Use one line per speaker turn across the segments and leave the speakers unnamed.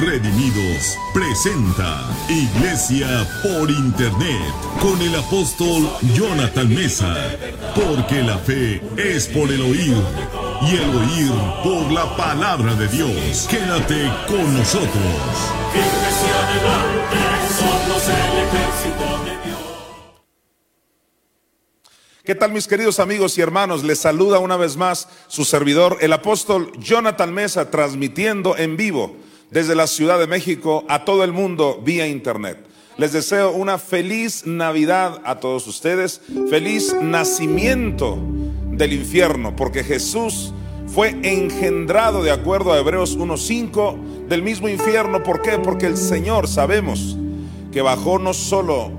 Redimidos presenta Iglesia por Internet con el apóstol Jonathan Mesa. Porque la fe es por el oír y el oír por la palabra de Dios. Quédate con nosotros.
¿Qué tal mis queridos amigos y hermanos? Les saluda una vez más su servidor, el apóstol Jonathan Mesa, transmitiendo en vivo desde la Ciudad de México a todo el mundo vía internet. Les deseo una feliz Navidad a todos ustedes, feliz nacimiento del infierno, porque Jesús fue engendrado de acuerdo a Hebreos 1.5 del mismo infierno. ¿Por qué? Porque el Señor sabemos que bajó no solo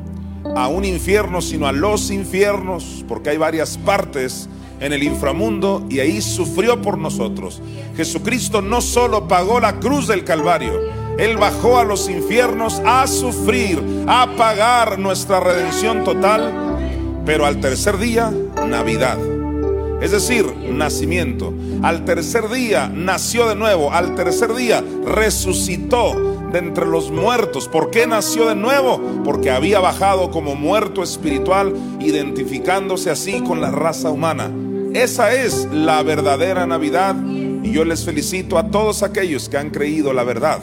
a un infierno, sino a los infiernos, porque hay varias partes en el inframundo y ahí sufrió por nosotros. Jesucristo no solo pagó la cruz del Calvario, Él bajó a los infiernos a sufrir, a pagar nuestra redención total, pero al tercer día, Navidad. Es decir, nacimiento. Al tercer día nació de nuevo, al tercer día resucitó de entre los muertos. ¿Por qué nació de nuevo? Porque había bajado como muerto espiritual, identificándose así con la raza humana. Esa es la verdadera Navidad y yo les felicito a todos aquellos que han creído la verdad.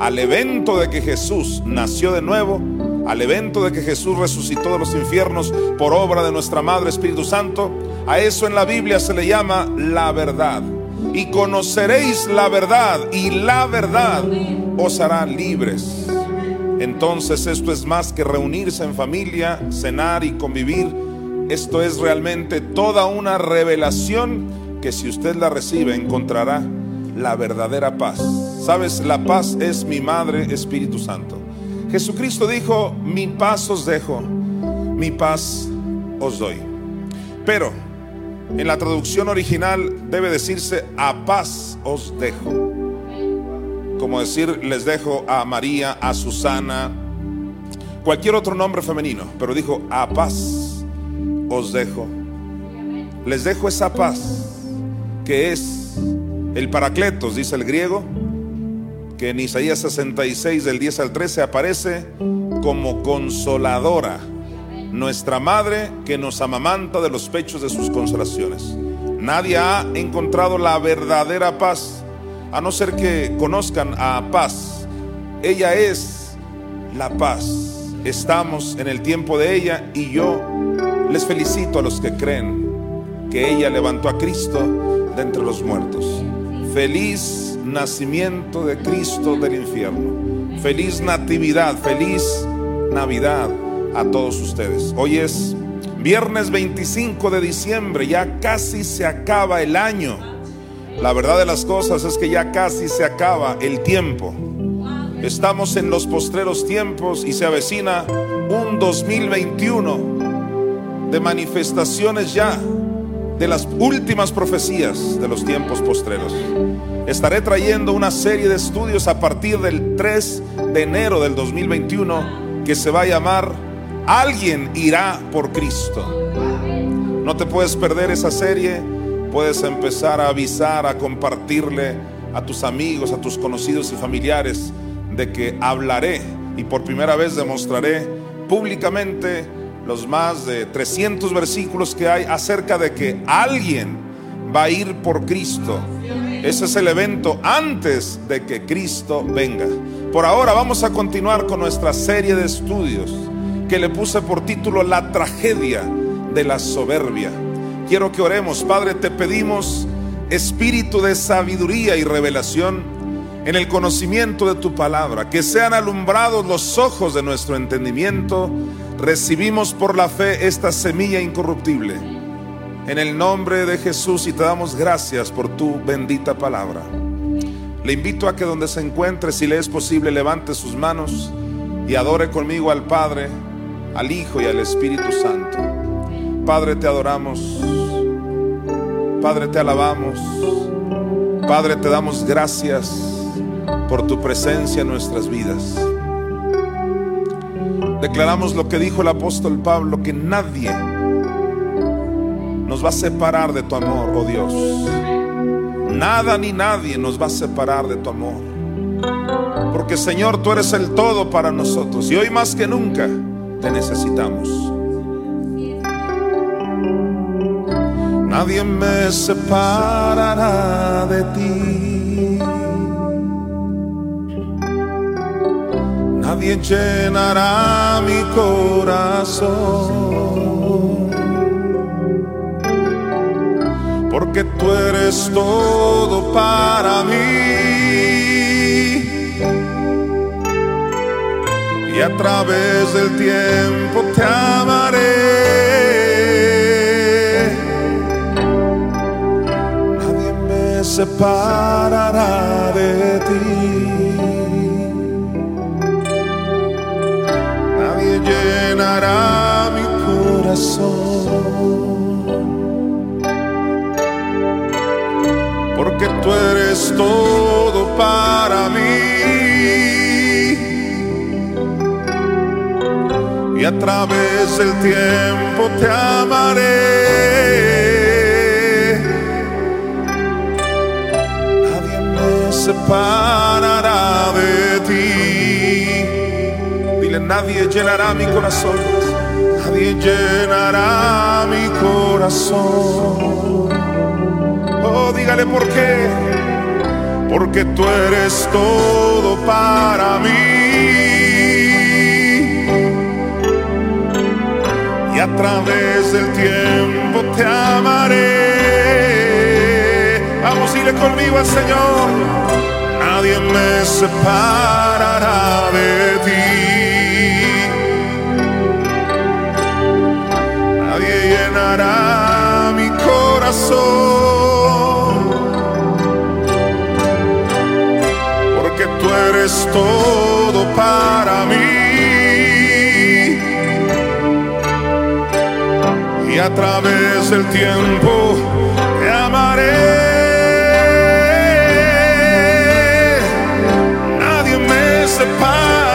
Al evento de que Jesús nació de nuevo, al evento de que Jesús resucitó de los infiernos por obra de nuestra Madre Espíritu Santo, a eso en la Biblia se le llama la verdad. Y conoceréis la verdad y la verdad os hará libres. Entonces esto es más que reunirse en familia, cenar y convivir esto es realmente toda una revelación que si usted la recibe encontrará la verdadera paz. Sabes, la paz es mi Madre Espíritu Santo. Jesucristo dijo, mi paz os dejo, mi paz os doy. Pero en la traducción original debe decirse, a paz os dejo. Como decir, les dejo a María, a Susana, cualquier otro nombre femenino, pero dijo, a paz os dejo. Les dejo esa paz que es el paracletos, dice el griego, que en Isaías 66 del 10 al 13 aparece como consoladora, nuestra madre que nos amamanta de los pechos de sus consolaciones. Nadie ha encontrado la verdadera paz, a no ser que conozcan a paz. Ella es la paz. Estamos en el tiempo de ella y yo les felicito a los que creen que ella levantó a Cristo de entre los muertos. Feliz nacimiento de Cristo del infierno. Feliz natividad, feliz Navidad a todos ustedes. Hoy es viernes 25 de diciembre, ya casi se acaba el año. La verdad de las cosas es que ya casi se acaba el tiempo. Estamos en los postreros tiempos y se avecina un 2021 de manifestaciones ya de las últimas profecías de los tiempos postreros. Estaré trayendo una serie de estudios a partir del 3 de enero del 2021 que se va a llamar Alguien irá por Cristo. No te puedes perder esa serie, puedes empezar a avisar, a compartirle a tus amigos, a tus conocidos y familiares de que hablaré y por primera vez demostraré públicamente los más de 300 versículos que hay acerca de que alguien va a ir por Cristo. Ese es el evento antes de que Cristo venga. Por ahora vamos a continuar con nuestra serie de estudios que le puse por título La tragedia de la soberbia. Quiero que oremos, Padre, te pedimos espíritu de sabiduría y revelación en el conocimiento de tu palabra, que sean alumbrados los ojos de nuestro entendimiento recibimos por la fe esta semilla incorruptible. En el nombre de Jesús y te damos gracias por tu bendita palabra. Le invito a que donde se encuentre, si le es posible, levante sus manos y adore conmigo al Padre, al Hijo y al Espíritu Santo. Padre, te adoramos. Padre, te alabamos. Padre, te damos gracias por tu presencia en nuestras vidas. Declaramos lo que dijo el apóstol Pablo, que nadie nos va a separar de tu amor, oh Dios. Nada ni nadie nos va a separar de tu amor. Porque Señor, tú eres el todo para nosotros y hoy más que nunca te necesitamos. Nadie me separará de ti. Nadie llenará mi corazón. Porque tú eres todo para mí. Y a través del tiempo te amaré. Nadie me separará de ti. Mi corazón. Porque tú eres todo para mí. Y a través del tiempo te amaré. Nadie me separará nadie llenará mi corazón. Nadie llenará mi corazón. Oh, dígale por qué. Porque tú eres todo para mí. Y a través del tiempo te amaré. Vamos, dile conmigo al Señor. Nadie me separará de ti. Llenará mi corazón. Porque tú eres todo para mí. Y a través del tiempo te amaré. Nadie me separará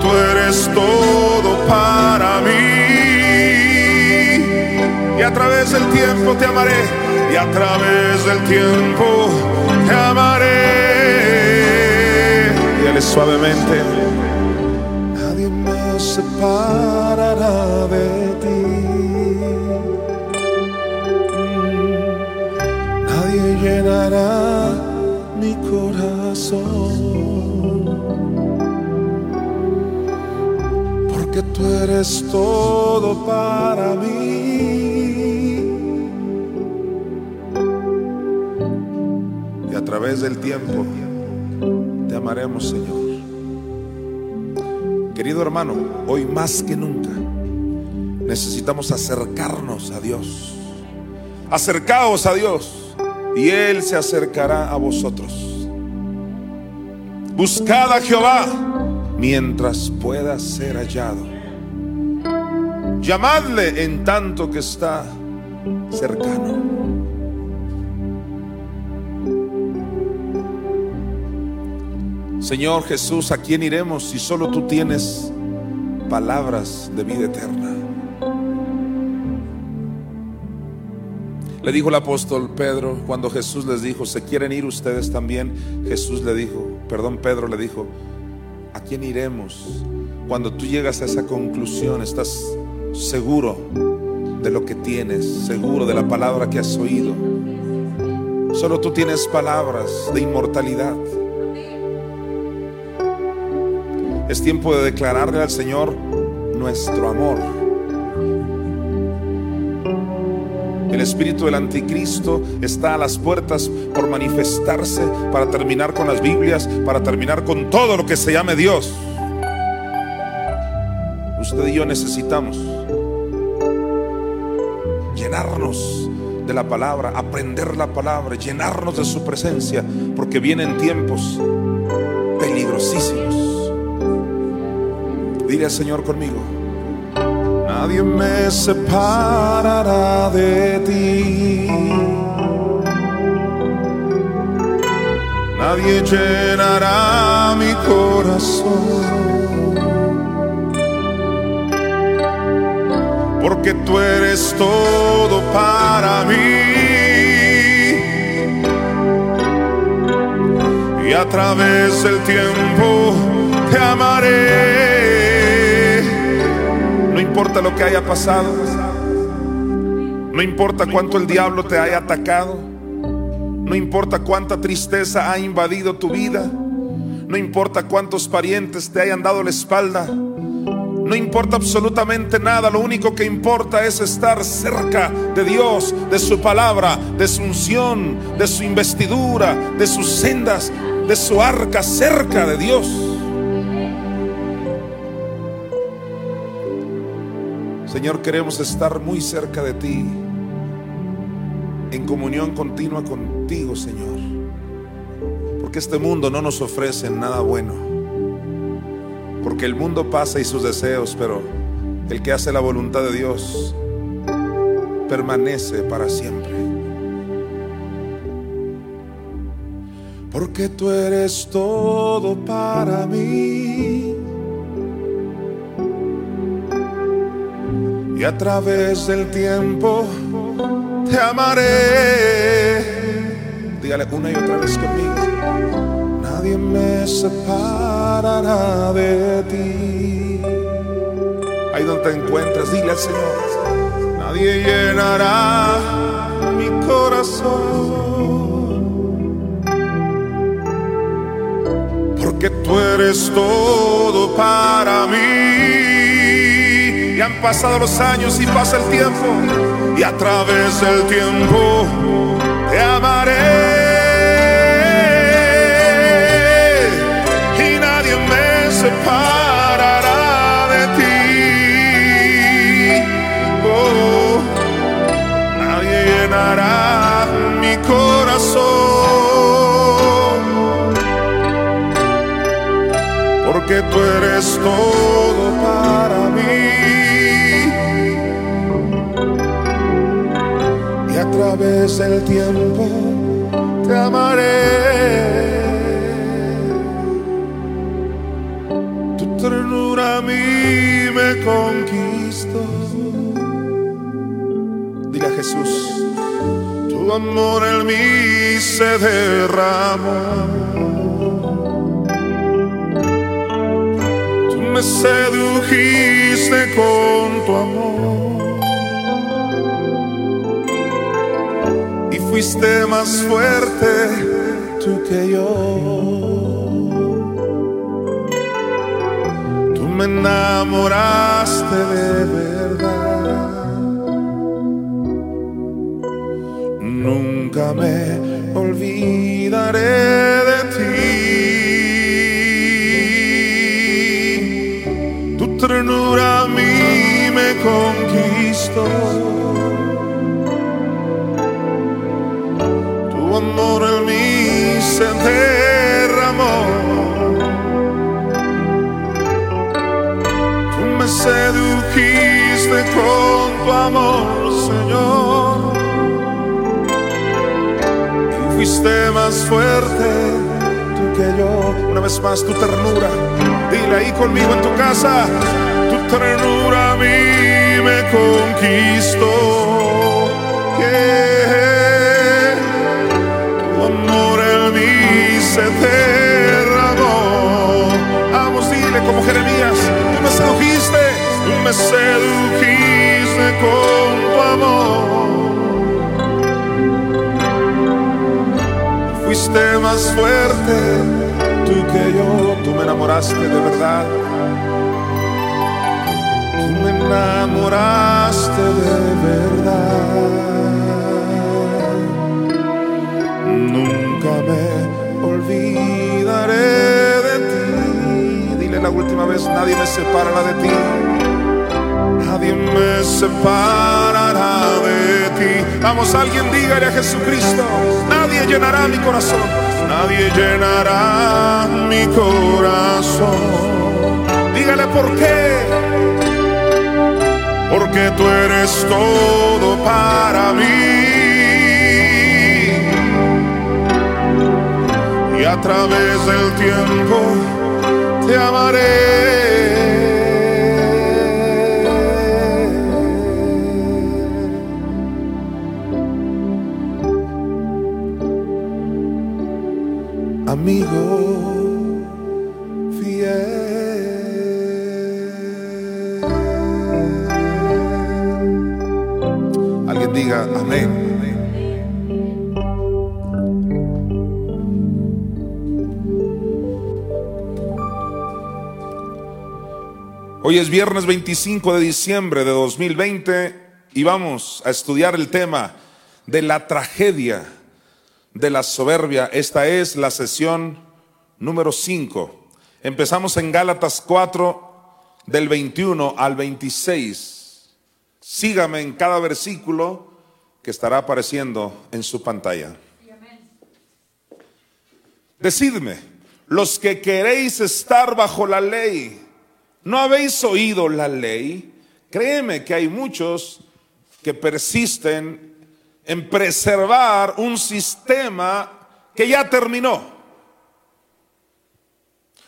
tú eres todo para mí. Y a través del tiempo te amaré. Y a través del tiempo te amaré. Él suavemente. Nadie me separará de ti. Nadie llenará mi corazón. Porque tú eres todo para mí. Y a través del tiempo te amaremos, Señor. Querido hermano, hoy más que nunca necesitamos acercarnos a Dios. Acercaos a Dios y Él se acercará a vosotros. Buscad a Jehová mientras pueda ser hallado. Llamadle en tanto que está cercano. Señor Jesús, ¿a quién iremos si solo tú tienes palabras de vida eterna? Le dijo el apóstol Pedro cuando Jesús les dijo, ¿se quieren ir ustedes también? Jesús le dijo, perdón, Pedro le dijo, ¿a quién iremos? Cuando tú llegas a esa conclusión, estás seguro de lo que tienes, seguro de la palabra que has oído. Solo tú tienes palabras de inmortalidad. Es tiempo de declararle al Señor nuestro amor. El espíritu del anticristo está a las puertas por manifestarse para terminar con las Biblias, para terminar con todo lo que se llame Dios. Usted y yo necesitamos llenarnos de la palabra, aprender la palabra, llenarnos de su presencia, porque vienen tiempos peligrosísimos. Dile al Señor conmigo. Nadie me separará de ti. Nadie llenará mi corazón. Porque tú eres todo para mí. Y a través del tiempo te amaré. Importa lo que haya pasado. No importa cuánto el diablo te haya atacado. No importa cuánta tristeza ha invadido tu vida. No importa cuántos parientes te hayan dado la espalda. No importa absolutamente nada. Lo único que importa es estar cerca de Dios, de su palabra, de su unción, de su investidura, de sus sendas, de su arca cerca de Dios. Señor, queremos estar muy cerca de ti, en comunión continua contigo, Señor. Porque este mundo no nos ofrece nada bueno. Porque el mundo pasa y sus deseos, pero el que hace la voluntad de Dios permanece para siempre. Porque tú eres todo para mí. Y a través del tiempo te amaré. Dígale una y otra vez conmigo. Nadie me separará de ti. Ahí donde te encuentras, dile al Señor. Nadie llenará mi corazón. Porque tú eres todo para mí. Han pasado los años y pasa el tiempo. Y a través del tiempo te amaré. Y nadie me separará de ti. Oh, nadie llenará mi corazón. Porque tú eres todo para mí. Través del tiempo te amaré. Tu ternura a mí me conquistó. Dile a Jesús, tu amor en mí se derramó. Tú me sedujiste con tu amor. Fuiste más fuerte tú que yo. Tú me enamoraste de verdad. Nunca me olvidaré de ti. Tu ternura a mí me conquistó. Amor en mí se derramó. Tú me sedujiste con tu amor, Señor. Y fuiste más fuerte tú que yo. Una vez más, tu ternura. Dile ahí conmigo en tu casa. Tu ternura a mí me conquistó. Yeah se derramó. Vamos, dile como Jeremías, tú me sedujiste, tú me sedujiste con tu amor. Fuiste más fuerte tú que yo, tú me enamoraste de verdad. Tú me enamoraste de verdad. Nunca me olvidaré de ti. Dile la última vez, nadie me separará de ti. Nadie me separará de ti. Vamos, alguien dígale a Jesucristo, nadie llenará mi corazón. Nadie llenará mi corazón. Dígale por qué. Porque tú eres todo para mí. A través del tiempo te amaré. Amigo fiel. Alguien diga amén. Hoy es viernes 25 de diciembre de 2020 y vamos a estudiar el tema de la tragedia de la soberbia. Esta es la sesión número 5. Empezamos en Gálatas 4 del 21 al 26. Sígame en cada versículo que estará apareciendo en su pantalla. Decidme, los que queréis estar bajo la ley, ¿No habéis oído la ley? Créeme que hay muchos que persisten en preservar un sistema que ya terminó.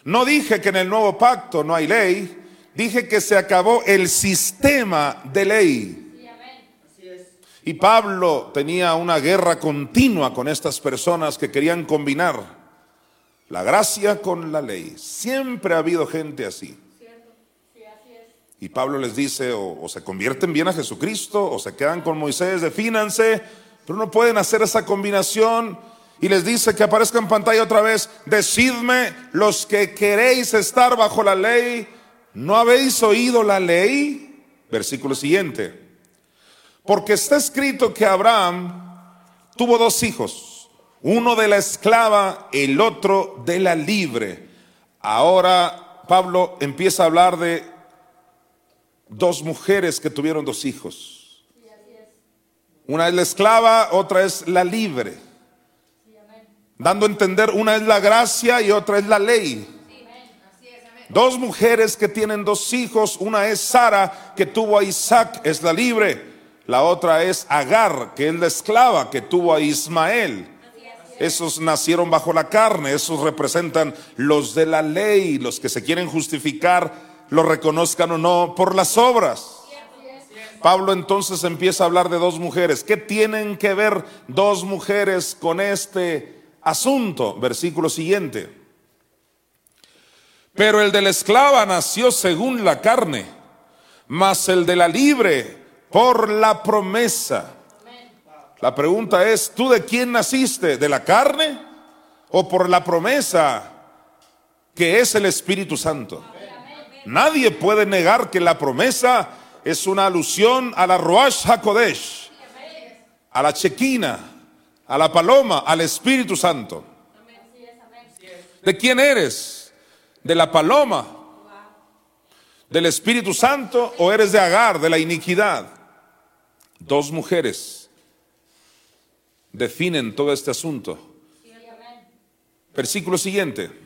No dije que en el nuevo pacto no hay ley, dije que se acabó el sistema de ley. Y Pablo tenía una guerra continua con estas personas que querían combinar la gracia con la ley. Siempre ha habido gente así. Y Pablo les dice, o, se convierten bien a Jesucristo, o se quedan con Moisés, defínanse, pero no pueden hacer esa combinación. Y les dice que aparezca en pantalla otra vez, decidme los que queréis estar bajo la ley, ¿no habéis oído la ley? Versículo siguiente. Porque está escrito que Abraham tuvo dos hijos, uno de la esclava, el otro de la libre. Ahora Pablo empieza a hablar de dos mujeres que tuvieron dos hijos. Una es la esclava, otra es la libre. Dando a entender, una es la gracia y otra es la ley. Dos mujeres que tienen dos hijos, una es Sara, que tuvo a Isaac, es la libre. La otra es Agar, que es la esclava, que tuvo a Ismael. Esos nacieron bajo la carne, esos representan los de la ley, los que se quieren justificar lo reconozcan o no, por las obras. Pablo entonces empieza a hablar de dos mujeres. ¿Qué tienen que ver dos mujeres con este asunto? Versículo siguiente. Pero el de la esclava nació según la carne, mas el de la libre por la promesa. La pregunta es, ¿tú de quién naciste? ¿De la carne o por la promesa que es el Espíritu Santo? Nadie puede negar que la promesa es una alusión a la Roash HaKodesh, a la Chequina, a la paloma, al Espíritu Santo. ¿De quién eres? ¿De la paloma? ¿Del Espíritu Santo o eres de Agar, de la iniquidad? Dos mujeres definen todo este asunto. Versículo siguiente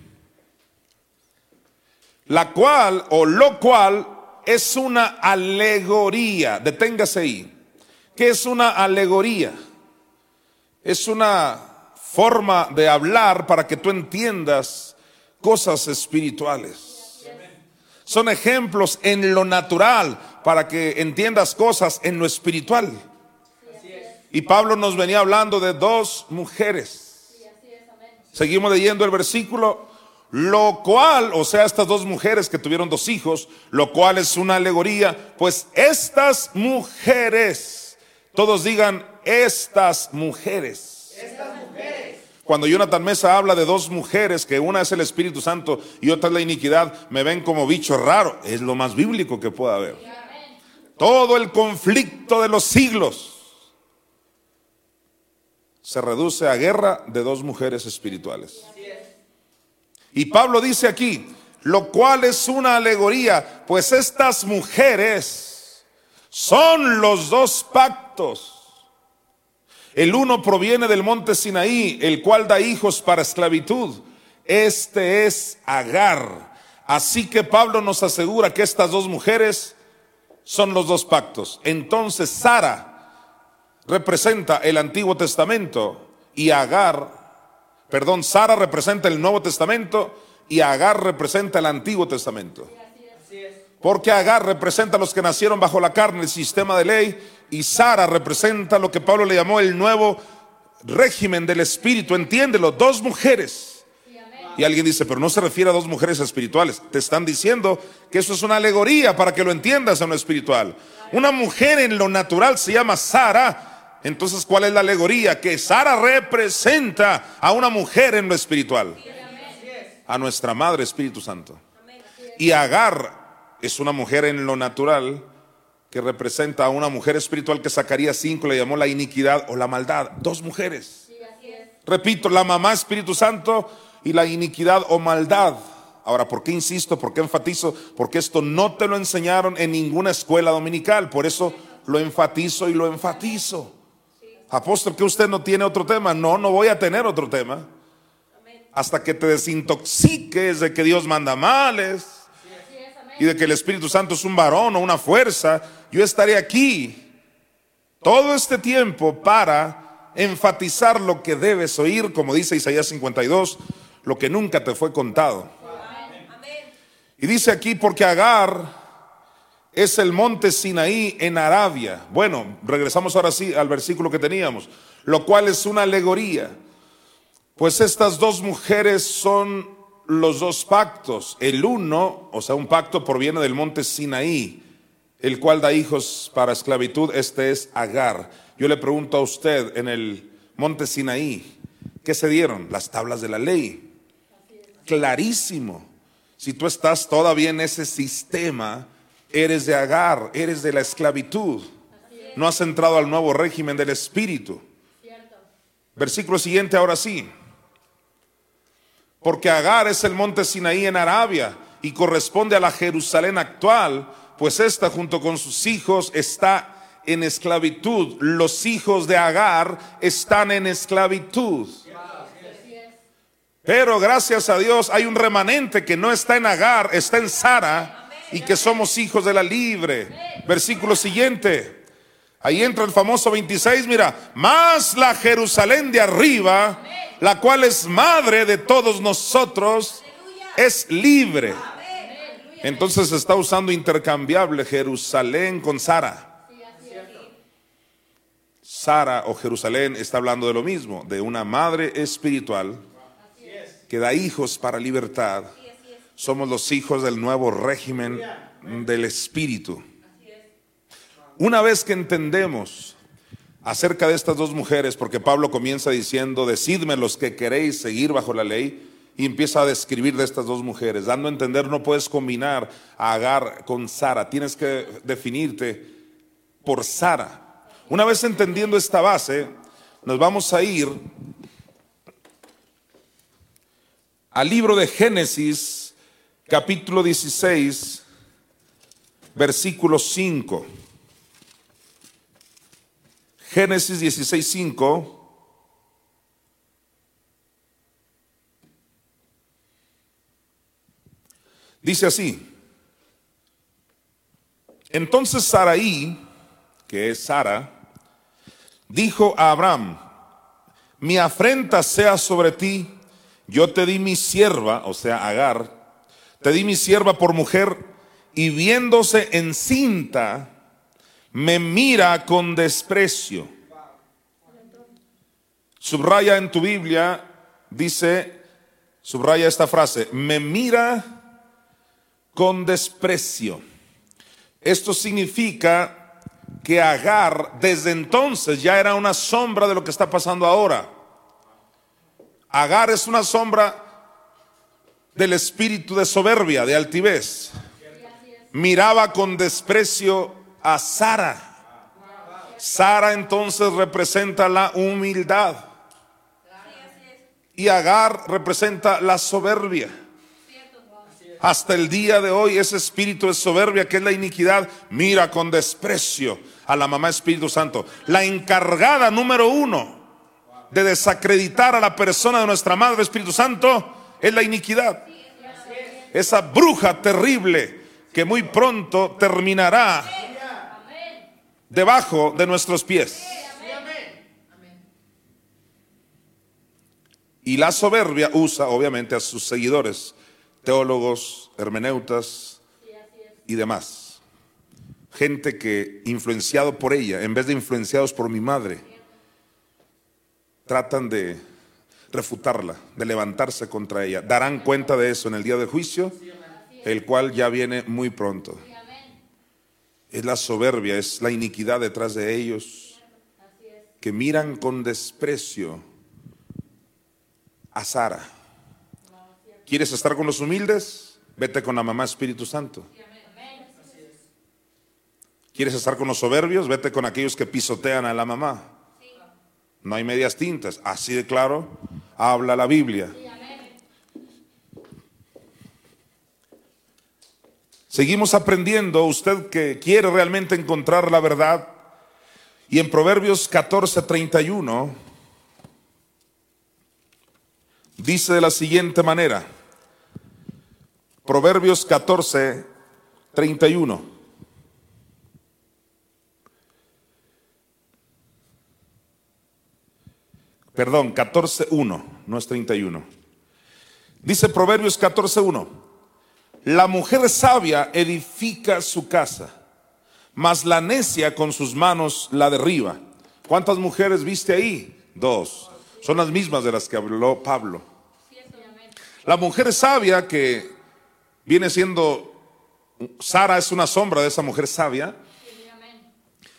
la cual o lo cual es una alegoría. Deténgase ahí. ¿Qué es una alegoría? Es una forma de hablar para que tú entiendas cosas espirituales. Son ejemplos en lo natural para que entiendas cosas en lo espiritual. Y Pablo nos venía hablando de dos mujeres. Seguimos leyendo el versículo lo cual, o sea, estas dos mujeres que tuvieron dos hijos, lo cual es una alegoría, pues estas mujeres, todos digan, estas mujeres. Estas mujeres. Cuando Jonathan Mesa habla de dos mujeres, que una es el Espíritu Santo y otra es la iniquidad, me ven como bicho raro. Es lo más bíblico que pueda haber. Todo el conflicto de los siglos se reduce a guerra de dos mujeres espirituales. Y Pablo dice aquí, lo cual es una alegoría, pues estas mujeres son los dos pactos. El uno proviene del monte Sinaí, el cual da hijos para esclavitud. Este es Agar. Así que Pablo nos asegura que estas dos mujeres son los dos pactos. Entonces Sara representa el Antiguo Testamento y Agar perdón, Sara representa el Nuevo Testamento y Agar representa el Antiguo Testamento. Porque Agar representa a los que nacieron bajo la carne, el sistema de ley, y Sara representa lo que Pablo le llamó el nuevo régimen del espíritu. Entiéndelo, dos mujeres. Y alguien dice, pero no se refiere a dos mujeres espirituales. Te están diciendo que eso es una alegoría para que lo entiendas en lo espiritual. Una mujer en lo natural se llama Sara. Entonces, ¿cuál es la alegoría? Que Sara representa a una mujer en lo espiritual. A nuestra Madre Espíritu Santo. Y Agar es una mujer en lo natural que representa a una mujer espiritual que Zacarías 5 le llamó la iniquidad o la maldad. Dos mujeres. Repito, la mamá Espíritu Santo y la iniquidad o maldad. Ahora, ¿por qué insisto? ¿Por qué enfatizo? Porque esto no te lo enseñaron en ninguna escuela dominical. Por eso lo enfatizo y lo enfatizo. Apóstol, que usted no tiene otro tema. No, no voy a tener otro tema. Hasta que te desintoxiques de que Dios manda males y de que el Espíritu Santo es un varón o una fuerza, yo estaré aquí todo este tiempo para enfatizar lo que debes oír, como dice Isaías 52, lo que nunca te fue contado. Y dice aquí, porque Agar es el monte Sinaí en Arabia. Bueno, regresamos ahora sí al versículo que teníamos, lo cual es una alegoría. Pues estas dos mujeres son los dos pactos. El uno, o sea, un pacto proviene del monte Sinaí, el cual da hijos para esclavitud. Este es Agar. Yo le pregunto a usted, en el monte Sinaí, ¿qué se dieron? Las tablas de la ley. Clarísimo. Si tú estás todavía en ese sistema, eres de Agar, eres de la esclavitud. No has entrado al nuevo régimen del Espíritu. Versículo siguiente, ahora sí porque Agar es el monte Sinaí en Arabia y corresponde a la Jerusalén actual, pues esta junto con sus hijos está en esclavitud. Los hijos de Agar están en esclavitud. Pero gracias a Dios hay un remanente que no está en Agar, está en Sara y que somos hijos de la libre. Versículo siguiente. Ahí entra el famoso 26, mira, más la Jerusalén de arriba la cual es madre de todos nosotros, es libre. Entonces está usando intercambiable Jerusalén con Sara. Sara o Jerusalén está hablando de lo mismo, de una madre espiritual que da hijos para libertad. Somos los hijos del nuevo régimen del espíritu. Una vez que entendemos acerca de estas dos mujeres, porque Pablo comienza diciendo, decidme los que queréis seguir bajo la ley, y empieza a describir de estas dos mujeres, dando a entender, no puedes combinar a Agar con Sara, tienes que definirte por Sara. Una vez entendiendo esta base, nos vamos a ir al libro de Génesis, capítulo 16, versículo 5. Génesis 16:5. Dice así. Entonces Saraí, que es Sara, dijo a Abraham, mi afrenta sea sobre ti, yo te di mi sierva, o sea, Agar, te di mi sierva por mujer, y viéndose encinta, me mira con desprecio. Subraya en tu Biblia, dice, subraya esta frase, me mira con desprecio. Esto significa que Agar desde entonces ya era una sombra de lo que está pasando ahora. Agar es una sombra del espíritu de soberbia, de altivez. Miraba con desprecio a Sara. Sara entonces representa la humildad. Y Agar representa la soberbia. Hasta el día de hoy ese espíritu de soberbia que es la iniquidad mira con desprecio a la mamá Espíritu Santo. La encargada número uno de desacreditar a la persona de nuestra Madre Espíritu Santo es la iniquidad. Esa bruja terrible que muy pronto terminará debajo de nuestros pies. Y la soberbia usa, obviamente, a sus seguidores, teólogos, hermeneutas y demás. Gente que, influenciado por ella, en vez de influenciados por mi madre, tratan de refutarla, de levantarse contra ella. Darán cuenta de eso en el día del juicio, el cual ya viene muy pronto. Es la soberbia, es la iniquidad detrás de ellos, que miran con desprecio a Sara. ¿Quieres estar con los humildes? Vete con la mamá Espíritu Santo. ¿Quieres estar con los soberbios? Vete con aquellos que pisotean a la mamá. No hay medias tintas. Así de claro habla la Biblia. Seguimos aprendiendo, usted que quiere realmente encontrar la verdad. Y en Proverbios 14:31 dice de la siguiente manera, Proverbios 14:31. Perdón, 14.1, no es 31. Dice Proverbios 14.1, la mujer sabia edifica su casa, mas la necia con sus manos la derriba. ¿Cuántas mujeres viste ahí? Dos. Son las mismas de las que habló Pablo. La mujer sabia que viene siendo, Sara es una sombra de esa mujer sabia,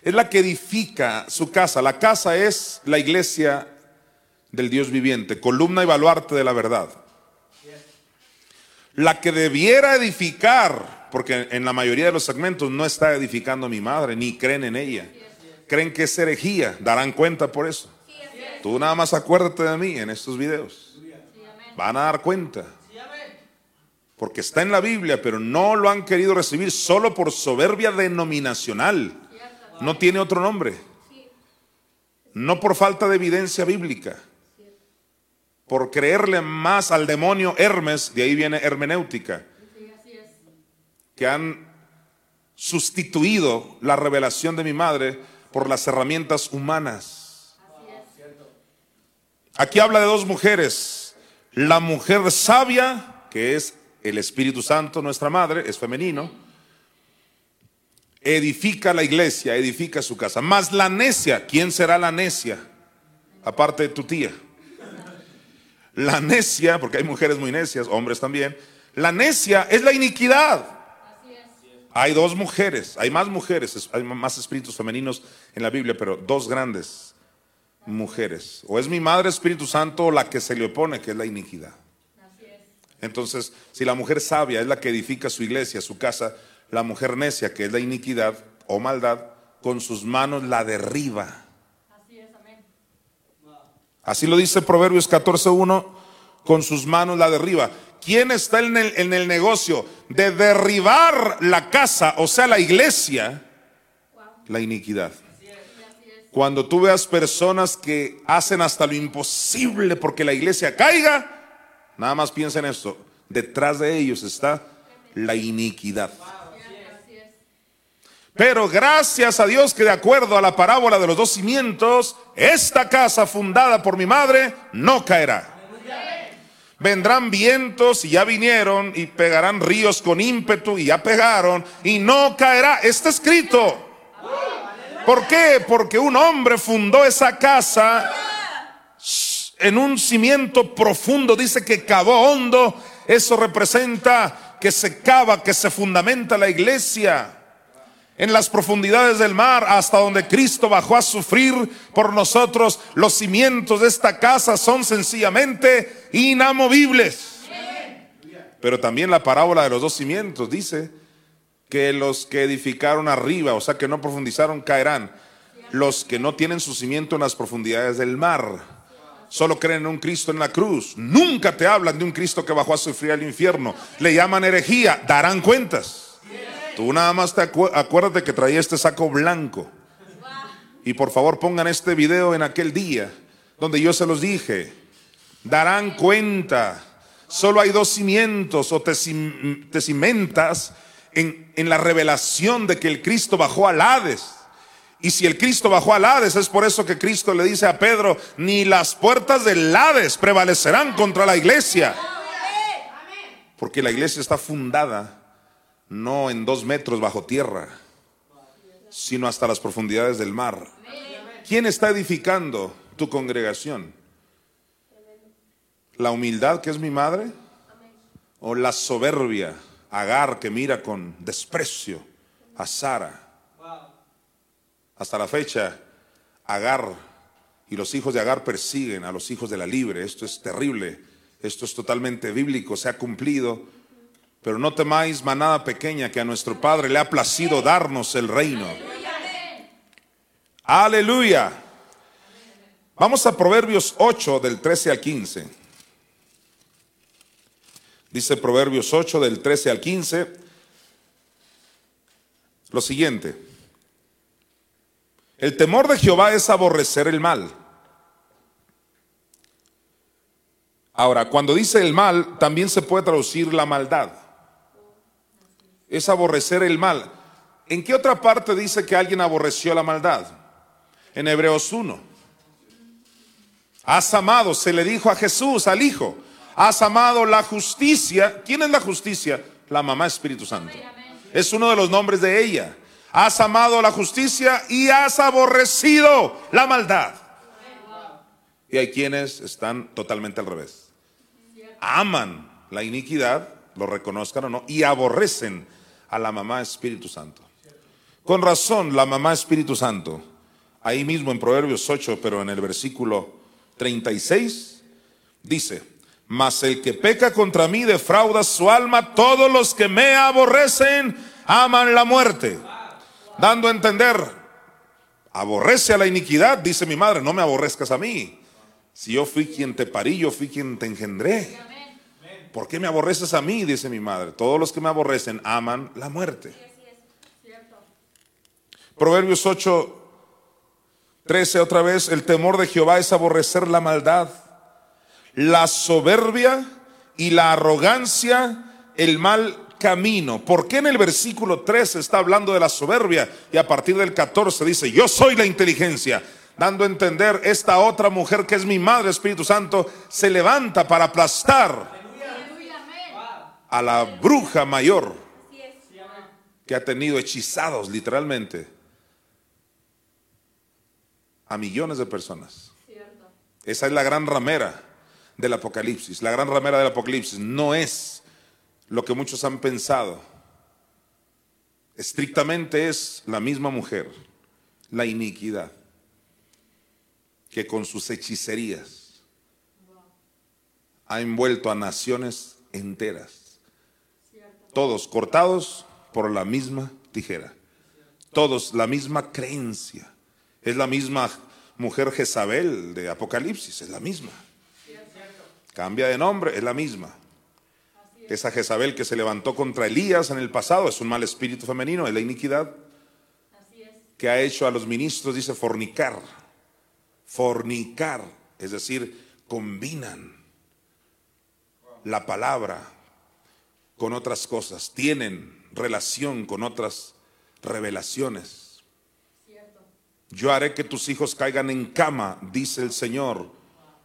es la que edifica su casa. La casa es la iglesia del Dios viviente, columna y baluarte de la verdad. La que debiera edificar, porque en la mayoría de los segmentos no está edificando mi madre, ni creen en ella. Creen que es herejía, darán cuenta por eso. Tú nada más acuérdate de mí en estos videos. Van a dar cuenta. Porque está en la Biblia, pero no lo han querido recibir solo por soberbia denominacional. No tiene otro nombre. No por falta de evidencia bíblica por creerle más al demonio Hermes, de ahí viene hermenéutica, que han sustituido la revelación de mi madre por las herramientas humanas. Aquí habla de dos mujeres, la mujer sabia, que es el Espíritu Santo, nuestra madre, es femenino, edifica la iglesia, edifica su casa, más la necia, ¿quién será la necia? Aparte de tu tía. La necia, porque hay mujeres muy necias, hombres también, la necia es la iniquidad. Hay dos mujeres, hay más mujeres, hay más espíritus femeninos en la Biblia, pero dos grandes mujeres. O es mi madre Espíritu Santo la que se le opone, que es la iniquidad. Entonces, si la mujer sabia es la que edifica su iglesia, su casa, la mujer necia, que es la iniquidad o maldad, con sus manos la derriba. Así lo dice Proverbios 14.1, con sus manos la derriba. ¿Quién está en el, en el, negocio de derribar la casa, o sea, la iglesia? La iniquidad. Cuando tú veas personas que hacen hasta lo imposible porque la iglesia caiga, nada más piensa en esto. Detrás de ellos está la iniquidad. Pero gracias a Dios que de acuerdo a la parábola de los dos cimientos, esta casa fundada por mi madre no caerá. Vendrán vientos y ya vinieron y pegarán ríos con ímpetu y ya pegaron y no caerá. Está escrito. ¿Por qué? Porque un hombre fundó esa casa en un cimiento profundo, dice que cavó hondo. Eso representa que se cava, que se fundamenta la iglesia en las profundidades del mar, hasta donde Cristo bajó a sufrir por nosotros, los cimientos de esta casa son sencillamente inamovibles. Pero también la parábola de los dos cimientos dice que los que edificaron arriba, o sea que no profundizaron, caerán. Los que no tienen su cimiento en las profundidades del mar, solo creen en un Cristo en la cruz. Nunca te hablan de un Cristo que bajó a sufrir al infierno. Le llaman herejía, darán cuentas. Tú nada más te acuérdate que traía este saco blanco. Y por favor pongan este video en aquel día donde yo se los dije. Darán cuenta. Solo hay dos cimientos o te, cimentas en, en la revelación de que el Cristo bajó al Hades Y si el Cristo bajó al Hades, es por eso que Cristo le dice a Pedro, ni las puertas del Hades prevalecerán contra la iglesia. Porque la iglesia está fundada no en dos metros bajo tierra, sino hasta las profundidades del mar. ¿Quién está edificando tu congregación? ¿La humildad que es mi madre? ¿O la soberbia, Agar, que mira con desprecio a Sara? Hasta la fecha, Agar y los hijos de Agar persiguen a los hijos de la libre. Esto es terrible. Esto es totalmente bíblico, se ha cumplido. Pero no temáis, manada pequeña, que a nuestro Padre le ha placido darnos el reino. Aleluya. Vamos a Proverbios 8 del 13 al 15. Dice Proverbios 8 del 13 al 15 lo siguiente. El temor de Jehová es aborrecer el mal. Ahora, cuando dice el mal, también se puede traducir la maldad. Es aborrecer el mal. ¿En qué otra parte dice que alguien aborreció la maldad? En Hebreos 1. Has amado, se le dijo a Jesús, al Hijo. Has amado la justicia. ¿Quién es la justicia? La mamá Espíritu Santo. Es uno de los nombres de ella. Has amado la justicia y has aborrecido la maldad. Y hay quienes están totalmente al revés. Aman la iniquidad, lo reconozcan o no, y aborrecen a la mamá Espíritu Santo. Con razón, la mamá Espíritu Santo, ahí mismo en Proverbios 8, pero en el versículo 36, dice, mas el que peca contra mí defrauda su alma, todos los que me aborrecen aman la muerte dando a entender, aborrece a la iniquidad, dice mi madre, no me aborrezcas a mí. Si yo fui quien te parí, yo fui quien te engendré. ¿Por qué me aborreces a mí? Dice mi madre. Todos los que me aborrecen aman la muerte. Proverbios 8, 13 otra vez, el temor de Jehová es aborrecer la maldad, la soberbia y la arrogancia, el mal camino. ¿Por qué en el versículo 13 está hablando de la soberbia y a partir del 14 dice, yo soy la inteligencia? Dando a entender, esta otra mujer que es mi madre, Espíritu Santo, se levanta para aplastar a la bruja mayor que ha tenido hechizados literalmente a millones de personas. Esa es la gran ramera del Apocalipsis. La gran ramera del Apocalipsis no es lo que muchos han pensado. Estrictamente es la misma mujer, la iniquidad, que con sus hechicerías ha envuelto a naciones enteras, todos cortados por la misma tijera, todos la misma creencia. Es la misma mujer Jezabel de Apocalipsis, es la misma. Cambia de nombre, es la misma. Esa Jezabel que se levantó contra Elías en el pasado es un mal espíritu femenino, es la iniquidad. Que ha hecho a los ministros, dice, fornicar. Fornicar, es decir, combinan la palabra con otras cosas, tienen relación con otras revelaciones. Yo haré que tus hijos caigan en cama, dice el Señor,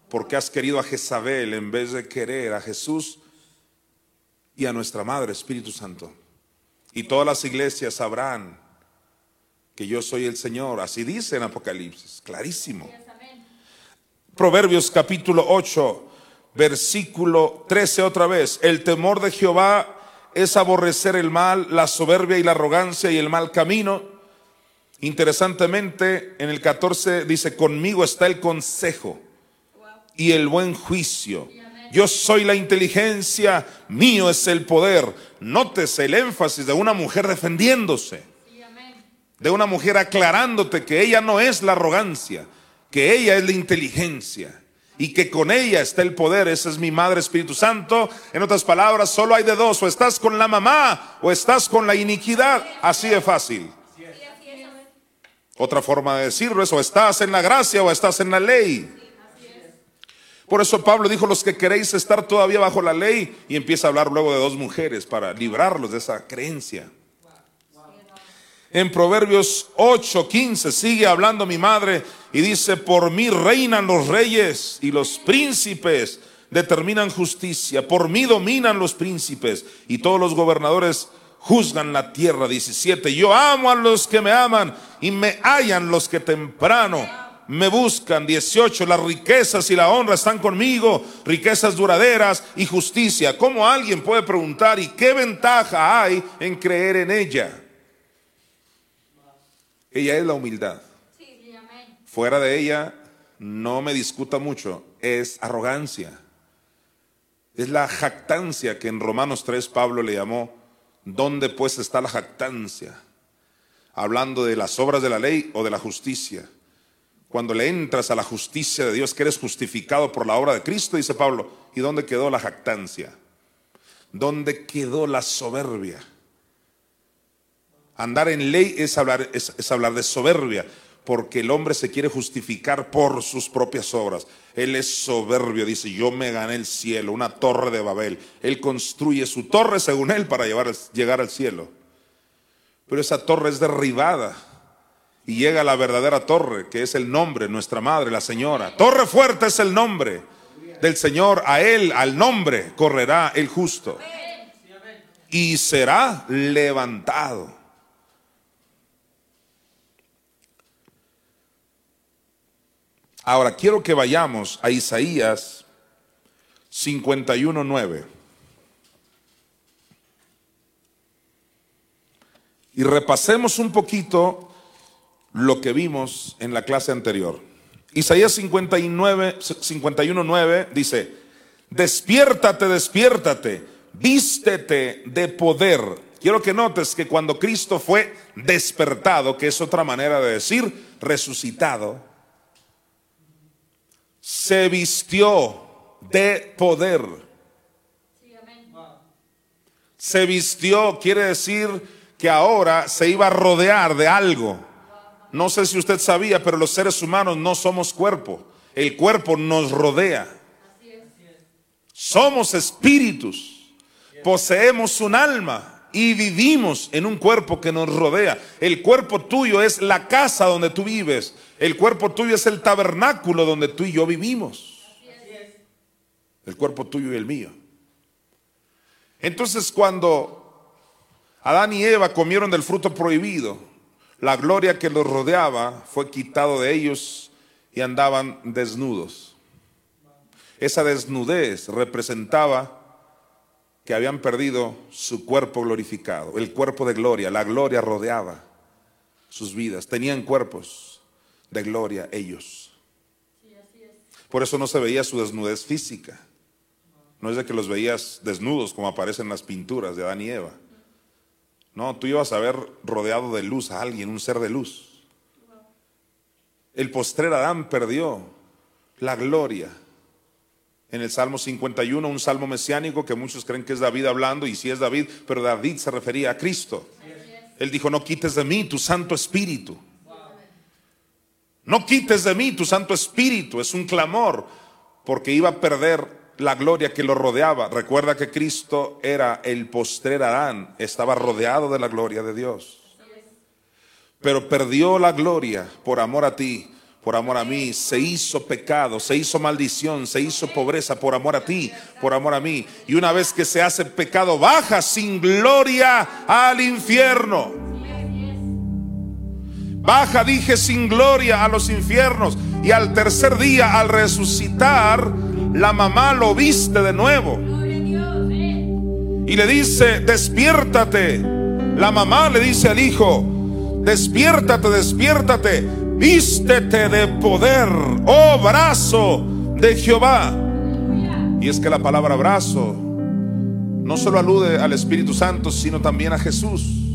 porque has querido a Jezabel en vez de querer a Jesús y a nuestra Madre Espíritu Santo. Y todas las iglesias sabrán que yo soy el Señor. Así dice en Apocalipsis, clarísimo. Proverbios capítulo 8, versículo 13 otra vez. El temor de Jehová es aborrecer el mal, la soberbia y la arrogancia y el mal camino. Interesantemente, en el 14 dice, conmigo está el consejo y el buen juicio yo soy la inteligencia, mío es el poder. Nótese el énfasis de una mujer defendiéndose, de una mujer aclarándote que ella no es la arrogancia, que ella es la inteligencia y que con ella está el poder. Esa es mi Madre Espíritu Santo. En otras palabras, solo hay de dos, o estás con la mamá o estás con la iniquidad. Así de fácil. Otra forma de decirlo es o estás en la gracia o estás en la ley. Por eso Pablo dijo, los que queréis estar todavía bajo la ley, y empieza a hablar luego de dos mujeres para librarlos de esa creencia. En Proverbios 8, 15 sigue hablando mi madre y dice, por mí reinan los reyes y los príncipes determinan justicia, por mí dominan los príncipes y todos los gobernadores juzgan la tierra. 17, yo amo a los que me aman y me hallan los que temprano me buscan. 18, las riquezas y la honra están conmigo, riquezas duraderas y justicia. ¿Cómo alguien puede preguntar y qué ventaja hay en creer en ella? Ella es la humildad. Fuera de ella, no me discuta mucho, es arrogancia. Es la jactancia que en Romanos 3 Pablo le llamó, ¿dónde pues está la jactancia? Hablando de las obras de la ley o de la justicia. Cuando le entras a la justicia de Dios, que eres justificado por la obra de Cristo, dice Pablo, ¿y dónde quedó la jactancia? ¿Dónde quedó la soberbia? Andar en ley es hablar, es, hablar de soberbia, porque el hombre se quiere justificar por sus propias obras. Él es soberbio, dice, yo me gané el cielo, una torre de Babel. Él construye su torre según él para llegar al cielo. Pero esa torre es derribada y llega la verdadera torre, que es el nombre, nuestra madre, la señora. Torre fuerte es el nombre del Señor, a él, al nombre, correrá el justo. Y será levantado. Ahora quiero que vayamos a Isaías 51.9. Y repasemos un poquito lo que vimos en la clase anterior. Isaías 59, 51.9 dice, despiértate, despiértate, vístete de poder. Quiero que notes que cuando Cristo fue despertado, que es otra manera de decir resucitado, se vistió de poder. Se vistió, quiere decir que ahora se iba a rodear de algo. No sé si usted sabía, pero los seres humanos no somos cuerpo. El cuerpo nos rodea. Somos espíritus. Poseemos un alma y vivimos en un cuerpo que nos rodea. El cuerpo tuyo es la casa donde tú vives. El cuerpo tuyo es el tabernáculo donde tú y yo vivimos. El cuerpo tuyo y el mío. Entonces cuando Adán y Eva comieron del fruto prohibido, la gloria que los rodeaba fue quitado de ellos y andaban desnudos. Esa desnudez representaba que habían perdido su cuerpo glorificado, el cuerpo de gloria, la gloria rodeaba sus vidas, tenían cuerpos de gloria ellos. Por eso no se veía su desnudez física. No es de que los veías desnudos como aparecen en las pinturas de Adán y Eva. No, tú ibas a ver rodeado de luz a alguien, un ser de luz. El postrer Adán perdió la gloria. En el Salmo 51, un salmo mesiánico que muchos creen que es David hablando, y sí es David, pero David se refería a Cristo. Él dijo, no quites de mí tu Santo Espíritu. No quites de mí tu Santo Espíritu, es un clamor, porque iba a perder la gloria que lo rodeaba. Recuerda que Cristo era el postrer Adán, estaba rodeado de la gloria de Dios. Pero perdió la gloria por amor a ti, por amor a mí. Se hizo pecado, se hizo maldición, se hizo pobreza por amor a ti, por amor a mí. Y una vez que se hace pecado, baja sin gloria al infierno. Baja, dije, sin gloria a los infiernos. Y al tercer día, al resucitar, la mamá lo viste de nuevo. Y le dice, despiértate. La mamá le dice al hijo, despiértate, despiértate. Vístete de poder, oh brazo de Jehová. Y es que la palabra brazo no solo alude al Espíritu Santo, sino también a Jesús.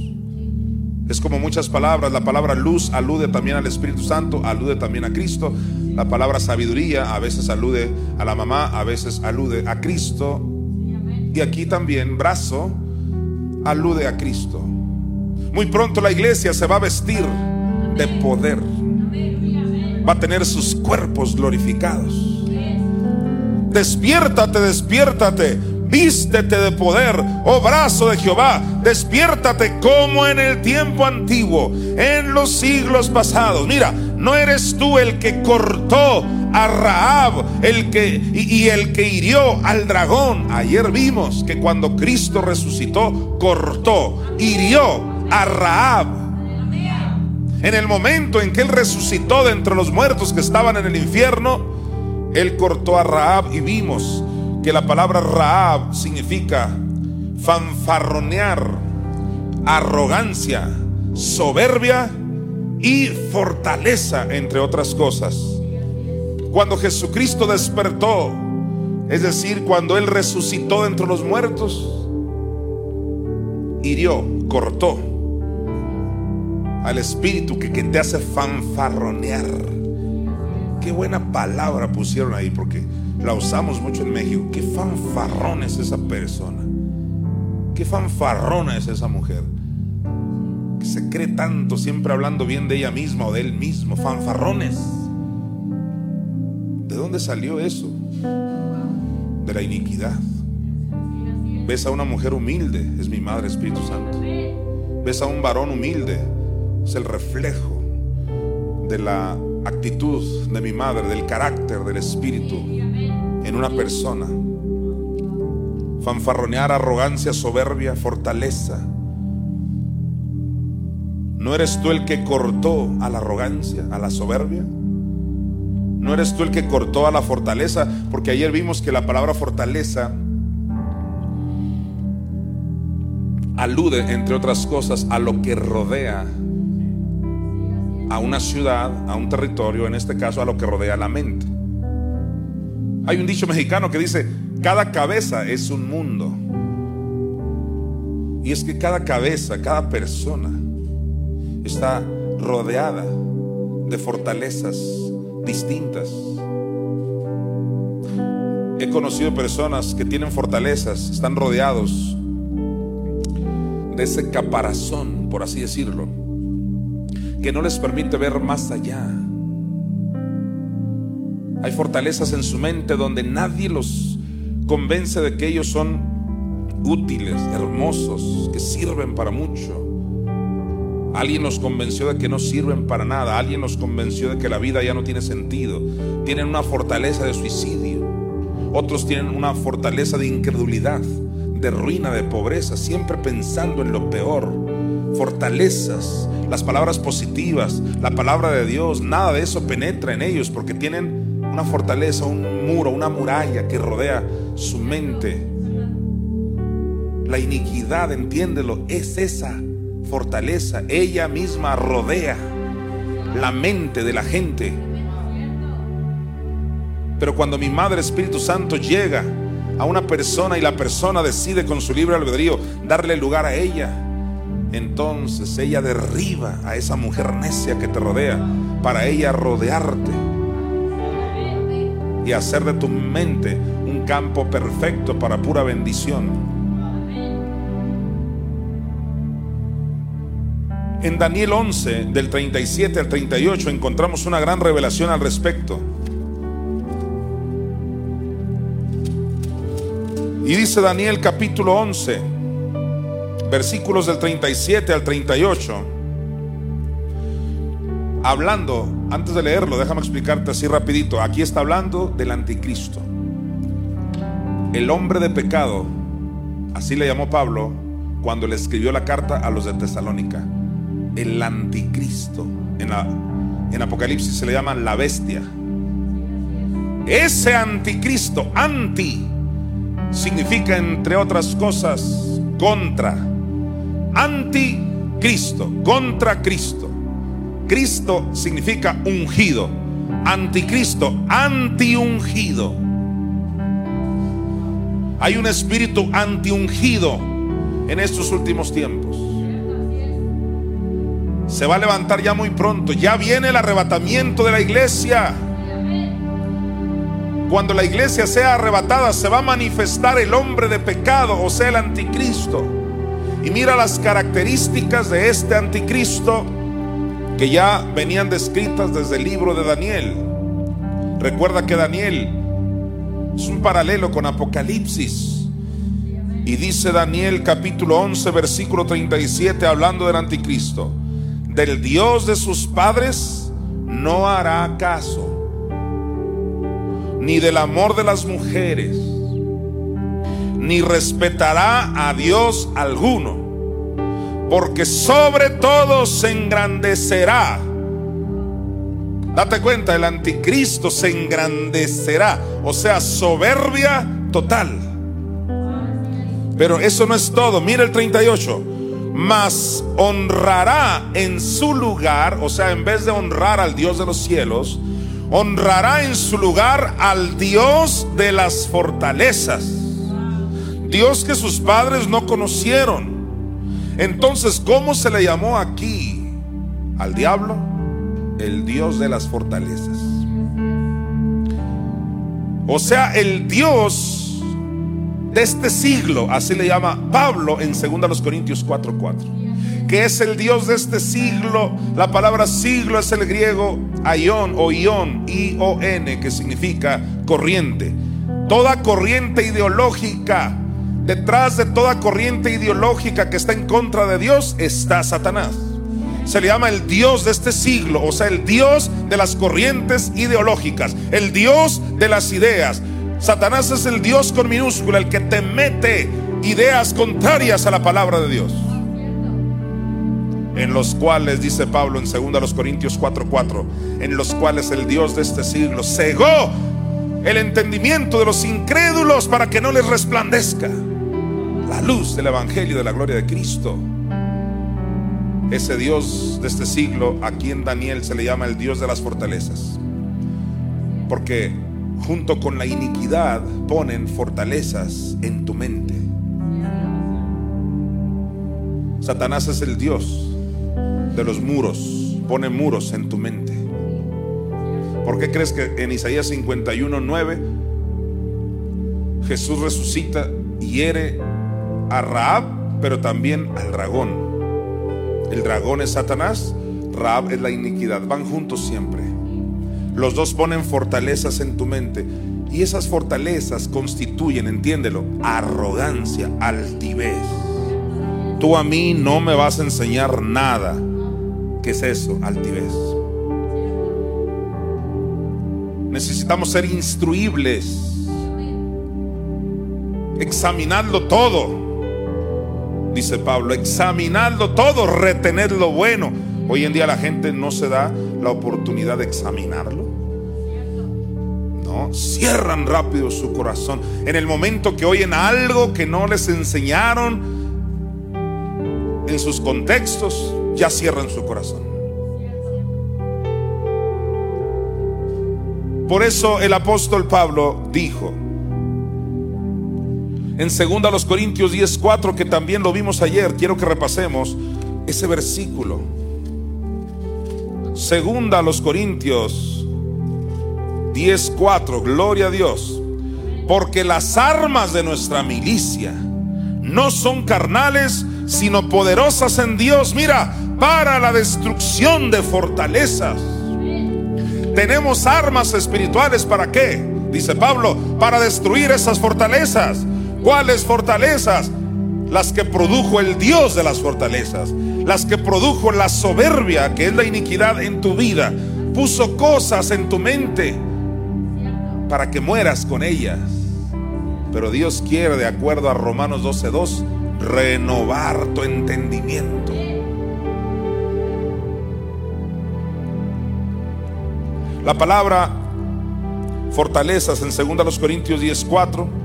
Es como muchas palabras. La palabra luz alude también al Espíritu Santo, alude también a Cristo. La palabra sabiduría a veces alude a la mamá, a veces alude a Cristo. Y aquí también brazo alude a Cristo. Muy pronto la iglesia se va a vestir de poder. Va a tener sus cuerpos glorificados. Despiértate, despiértate. Vístete de poder, oh brazo de Jehová, despiértate como en el tiempo antiguo, en los siglos pasados. Mira, no eres tú el que cortó a Raab, el que y, y el que hirió al dragón. Ayer vimos que cuando Cristo resucitó, cortó, hirió a Raab. En el momento en que él resucitó de entre los muertos que estaban en el infierno, él cortó a Raab y vimos que la palabra Raab significa fanfarronear, arrogancia, soberbia y fortaleza, entre otras cosas. Cuando Jesucristo despertó, es decir, cuando Él resucitó entre los muertos, hirió, cortó al espíritu que, te hace fanfarronear. Qué buena palabra pusieron ahí porque la usamos mucho en México. Qué fanfarrón es esa persona. Qué fanfarrona es esa mujer. Que se cree tanto siempre hablando bien de ella misma o de él mismo. Fanfarrones. ¿De dónde salió eso? De la iniquidad. Ves a una mujer humilde, es mi Madre Espíritu Santo. Ves a un varón humilde, es el reflejo de la actitud de mi madre, del carácter, del espíritu en una persona. Fanfarronear, arrogancia, soberbia, fortaleza. ¿No eres tú el que cortó a la arrogancia, a la soberbia? ¿No eres tú el que cortó a la fortaleza? Porque ayer vimos que la palabra fortaleza alude, entre otras cosas, a lo que rodea a una ciudad, a un territorio, en este caso a lo que rodea la mente. Hay un dicho mexicano que dice, cada cabeza es un mundo. Y es que cada cabeza, cada persona está rodeada de fortalezas distintas. He conocido personas que tienen fortalezas, están rodeados de ese caparazón, por así decirlo que no les permite ver más allá. Hay fortalezas en su mente donde nadie los convence de que ellos son útiles, hermosos, que sirven para mucho. Alguien los convenció de que no sirven para nada. Alguien los convenció de que la vida ya no tiene sentido. Tienen una fortaleza de suicidio. Otros tienen una fortaleza de incredulidad, de ruina, de pobreza, siempre pensando en lo peor. Fortalezas las palabras positivas, la palabra de Dios, nada de eso penetra en ellos porque tienen una fortaleza, un muro, una muralla que rodea su mente. La iniquidad, entiéndelo, es esa fortaleza. Ella misma rodea la mente de la gente. Pero cuando mi Madre Espíritu Santo llega a una persona y la persona decide con su libre albedrío darle lugar a ella, entonces ella derriba a esa mujer necia que te rodea para ella rodearte y hacer de tu mente un campo perfecto para pura bendición. En Daniel 11, del 37 al 38, encontramos una gran revelación al respecto. Y dice Daniel capítulo 11, versículos del 37 al 38, hablando, antes de leerlo, déjame explicarte así rapidito, aquí está hablando del anticristo. El hombre de pecado, así le llamó Pablo cuando le escribió la carta a los de Tesalónica. El anticristo. En, la, en Apocalipsis se le llama la bestia. Ese anticristo, anti, significa entre otras cosas contra anticristo, contra Cristo. Cristo significa ungido. Anticristo, antiungido. Hay un espíritu antiungido en estos últimos tiempos. Se va a levantar ya muy pronto. Ya viene el arrebatamiento de la iglesia. Cuando la iglesia sea arrebatada, se va a manifestar el hombre de pecado, o sea, el anticristo. Y mira las características de este anticristo que ya venían descritas desde el libro de Daniel. Recuerda que Daniel es un paralelo con Apocalipsis. Y dice Daniel capítulo 11 versículo 37 hablando del anticristo. Del Dios de sus padres no hará caso, ni del amor de las mujeres, ni respetará a Dios alguno, porque sobre todo se engrandecerá. Date cuenta, el anticristo se engrandecerá, o sea, soberbia total. Pero eso no es todo. Mira el 38. Mas honrará en su lugar, o sea, en vez de honrar al Dios de los cielos, honrará en su lugar al Dios de las fortalezas. Dios que sus padres no conocieron. Entonces, ¿cómo se le llamó aquí al diablo? El Dios de las fortalezas. O sea, el Dios de este siglo, así le llama Pablo en 2 Corintios 4:4, que es el Dios de este siglo. La palabra siglo es el griego aion o ion, I-O-N, que significa corriente. Toda corriente ideológica, detrás de toda corriente ideológica que está en contra de Dios, está Satanás. Se le llama el Dios de este siglo, o sea, el Dios de las corrientes ideológicas, el Dios de las ideas, Satanás es el Dios con minúscula, el que te mete ideas contrarias a la palabra de Dios. En los cuales, dice Pablo en 2 Corintios 4:4, en los cuales el Dios de este siglo cegó el entendimiento de los incrédulos para que no les resplandezca la luz del Evangelio de la gloria de Cristo. Ese Dios de este siglo, aquí en Daniel se le llama el Dios de las fortalezas. Porque junto con la iniquidad ponen fortalezas en tu mente. Satanás es el Dios de los muros, pone muros en tu mente. ¿Por qué crees que en Isaías 51, 9 Jesús resucita y hiere a Raab, pero también al dragón? El dragón es Satanás, Raab es la iniquidad, van juntos siempre. Los dos ponen fortalezas en tu mente. Y esas fortalezas constituyen, entiéndelo, arrogancia, altivez. Tú a mí no me vas a enseñar nada. ¿Qué es eso? Altivez. Necesitamos ser instruibles. Examinarlo todo. Dice Pablo, examinarlo todo, retener lo bueno. Hoy en día la gente no se da la oportunidad de examinarlo cierran rápido su corazón. En el momento que oyen algo que no les enseñaron en sus contextos, ya cierran su corazón. Por eso el apóstol Pablo dijo en 2 Corintios 10:4 que también lo vimos ayer, quiero que repasemos ese versículo. Segunda los Corintios 10:4, gloria a Dios. Porque las armas de nuestra milicia no son carnales, sino poderosas en Dios. Mira, para la destrucción de fortalezas. Tenemos armas espirituales para qué? Dice Pablo, para destruir esas fortalezas. ¿Cuáles fortalezas? Las que produjo el Dios de las fortalezas. Las que produjo la soberbia, que es la iniquidad en tu vida. Puso cosas en tu mente para que mueras con ellas. Pero Dios quiere, de acuerdo a Romanos 12:2, renovar tu entendimiento. La palabra fortalezas en 2 Corintios 10:4,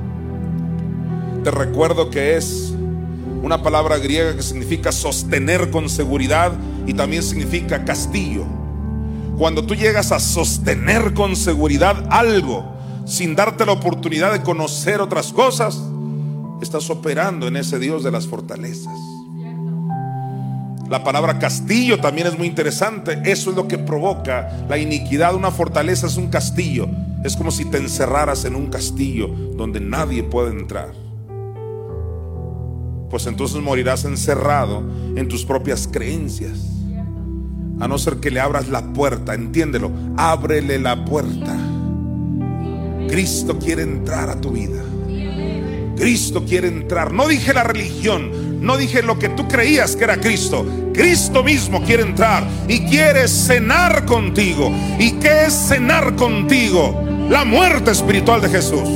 te recuerdo que es una palabra griega que significa sostener con seguridad y también significa castillo. Cuando tú llegas a sostener con seguridad algo sin darte la oportunidad de conocer otras cosas, estás operando en ese Dios de las fortalezas. La palabra castillo también es muy interesante. Eso es lo que provoca la iniquidad. Una fortaleza es un castillo. Es como si te encerraras en un castillo donde nadie puede entrar. Pues entonces morirás encerrado en tus propias creencias a no ser que le abras la puerta, entiéndelo, ábrele la puerta. Cristo quiere entrar a tu vida. Cristo quiere entrar. No dije la religión, no dije lo que tú creías que era Cristo. Cristo mismo quiere entrar y quiere cenar contigo. ¿Y qué es cenar contigo? La muerte espiritual de Jesús.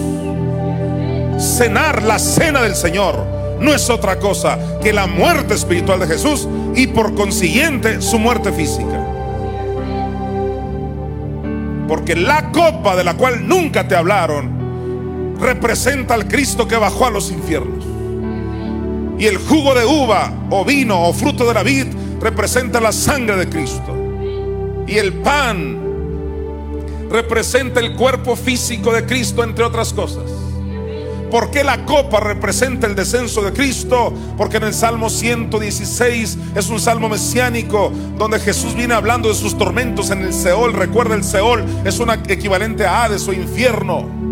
Cenar la cena del Señor no es otra cosa que la muerte espiritual de Jesús y por consiguiente su muerte física. Porque la copa de la cual nunca te hablaron representa al Cristo que bajó a los infiernos. Y el jugo de uva o vino o fruto de la vid representa la sangre de Cristo. Y el pan representa el cuerpo físico de Cristo, entre otras cosas. ¿Por qué la copa representa el descenso de Cristo? Porque en el Salmo 116 es un salmo mesiánico donde Jesús viene hablando de sus tormentos en el Seol. Recuerda, el Seol es un equivalente a Hades o infierno.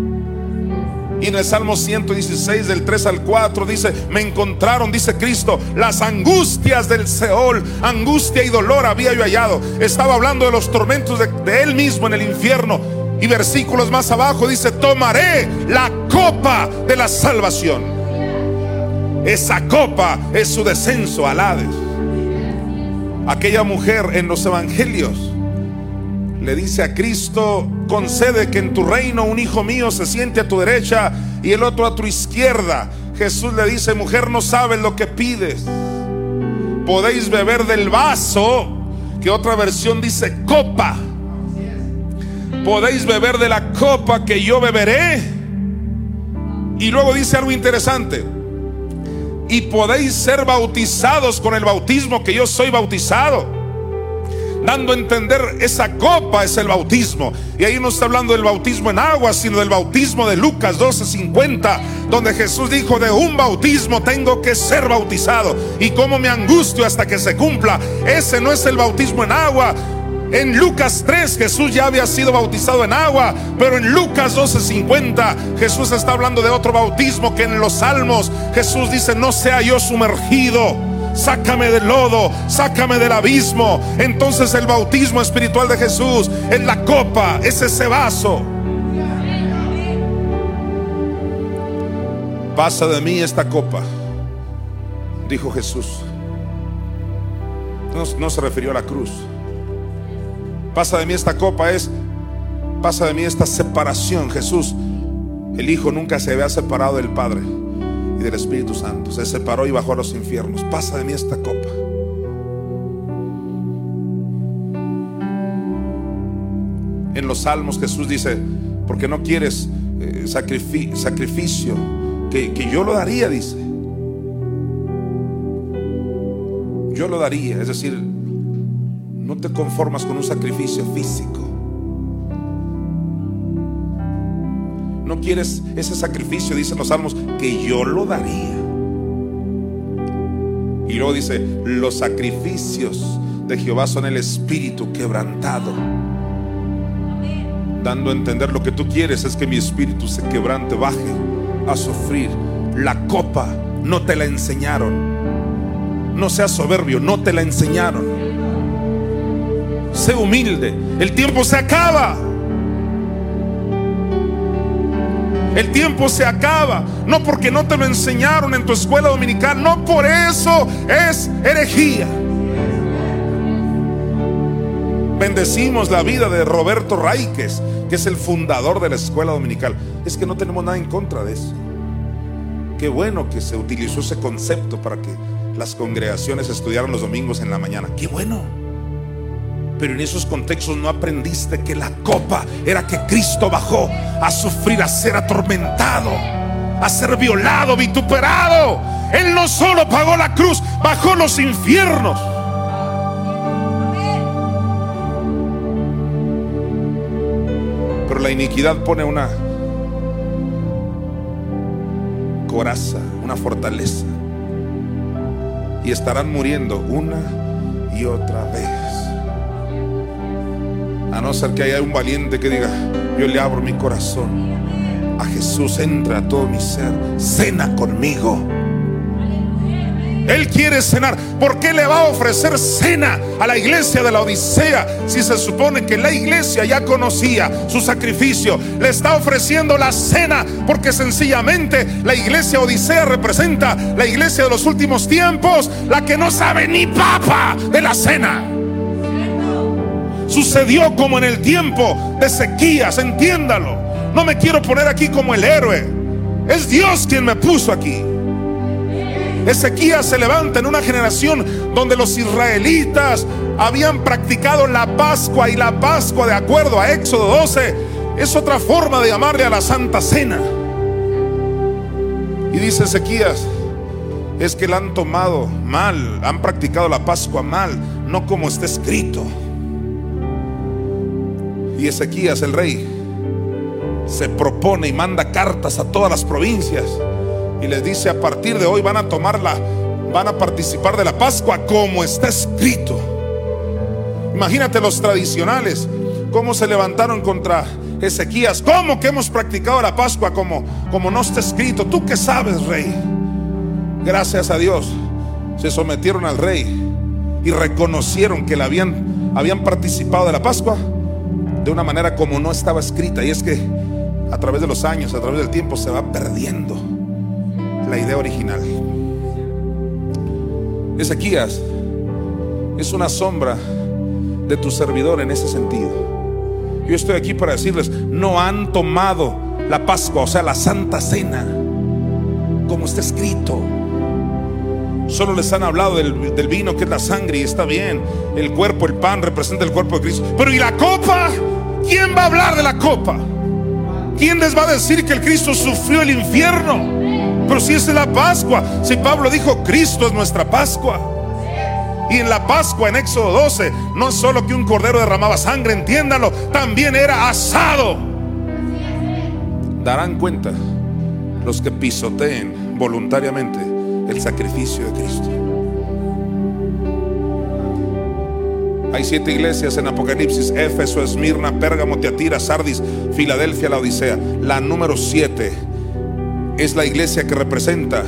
Y en el Salmo 116 del 3 al 4 dice, me encontraron, dice Cristo, las angustias del Seol, angustia y dolor había yo hallado. Estaba hablando de los tormentos de, de él mismo en el infierno. Y versículos más abajo dice, tomaré la copa de la salvación. Esa copa es su descenso al Hades. Aquella mujer en los evangelios le dice a Cristo, concede que en tu reino un hijo mío se siente a tu derecha y el otro a tu izquierda. Jesús le dice, mujer, no sabes lo que pides. Podéis beber del vaso, que otra versión dice copa podéis beber de la copa que yo beberé. Y luego dice algo interesante. Y podéis ser bautizados con el bautismo que yo soy bautizado. Dando a entender esa copa es el bautismo. Y ahí no está hablando del bautismo en agua, sino del bautismo de Lucas 12:50, donde Jesús dijo, de un bautismo tengo que ser bautizado. Y como me angustio hasta que se cumpla. Ese no es el bautismo en agua, en Lucas 3 Jesús ya había sido bautizado en agua, pero en Lucas 12:50 Jesús está hablando de otro bautismo que en los salmos Jesús dice, no sea yo sumergido. Sácame del lodo, sácame del abismo. Entonces el bautismo espiritual de Jesús es la copa, es ese vaso. Pasa de mí esta copa, dijo Jesús. No, no se refirió a la cruz. Pasa de mí esta copa es, pasa de mí esta separación. Jesús, el Hijo nunca se había separado del Padre y del Espíritu Santo. Se separó y bajó a los infiernos. Pasa de mí esta copa. En los salmos Jesús dice, porque no quieres eh, sacrificio, que, que yo lo daría, dice. Yo lo daría, es decir, no te conformas con un sacrificio físico. No quieres ese sacrificio, dicen los salmos, que yo lo daría. Y luego dice, los sacrificios de Jehová son el espíritu quebrantado. Dando a entender lo que tú quieres es que mi espíritu se quebrante, baje a sufrir. La copa no te la enseñaron. No seas soberbio, no te la enseñaron sé humilde. El tiempo se acaba. El tiempo se acaba. No porque no te lo enseñaron en tu escuela dominical. No por eso es herejía. Bendecimos la vida de Roberto Raíquez, que es el fundador de la escuela dominical. Es que no tenemos nada en contra de eso. Qué bueno que se utilizó ese concepto para que las congregaciones estudiaran los domingos en la mañana. Qué bueno. Pero en esos contextos no aprendiste que la copa era que Cristo bajó a sufrir, a ser atormentado, a ser violado, vituperado. Él no solo pagó la cruz, bajó los infiernos. Pero la iniquidad pone una coraza, una fortaleza. Y estarán muriendo una y otra vez. A no ser que haya un valiente que diga, yo le abro mi corazón. A Jesús entra a todo mi ser. Cena conmigo. Él quiere cenar. ¿Por qué le va a ofrecer cena a la iglesia de la Odisea si se supone que la iglesia ya conocía su sacrificio? Le está ofreciendo la cena porque sencillamente la iglesia Odisea representa la iglesia de los últimos tiempos, la que no sabe ni papa de la cena. Sucedió como en el tiempo de sequías, entiéndalo. No me quiero poner aquí como el héroe. Es Dios quien me puso aquí. Ezequías se levanta en una generación donde los israelitas habían practicado la Pascua y la Pascua de acuerdo a Éxodo 12 es otra forma de llamarle a la Santa Cena. Y dice Ezequías, es que la han tomado mal, han practicado la Pascua mal, no como está escrito. Y Ezequías, el rey, se propone y manda cartas a todas las provincias y les dice, a partir de hoy van a tomarla, van a participar de la Pascua como está escrito. Imagínate los tradicionales, cómo se levantaron contra Ezequías. ¿Cómo que hemos practicado la Pascua como, como no está escrito? ¿Tú qué sabes, rey? Gracias a Dios, se sometieron al rey y reconocieron que la habían, habían participado de la Pascua de una manera como no estaba escrita. Y es que a través de los años, a través del tiempo, se va perdiendo la idea original. Ezequías es una sombra de tu servidor en ese sentido. Yo estoy aquí para decirles, no han tomado la Pascua, o sea, la Santa Cena, como está escrito. Solo les han hablado del, vino que es la sangre y está bien. El cuerpo, el pan representa el cuerpo de Cristo. Pero ¿y la copa? ¿Quién va a hablar de la copa? ¿Quién les va a decir que el Cristo sufrió el infierno? Pero si es la Pascua, si Pablo dijo, Cristo es nuestra Pascua. Y en la Pascua, en Éxodo 12, no solo que un cordero derramaba sangre, entiéndanlo, también era asado. Darán cuenta los que pisoteen voluntariamente el sacrificio de Cristo. Hay siete iglesias en Apocalipsis, Éfeso, Esmirna, Pérgamo, Teatira, Sardis, Filadelfia, la Odisea. La número siete es la iglesia que representa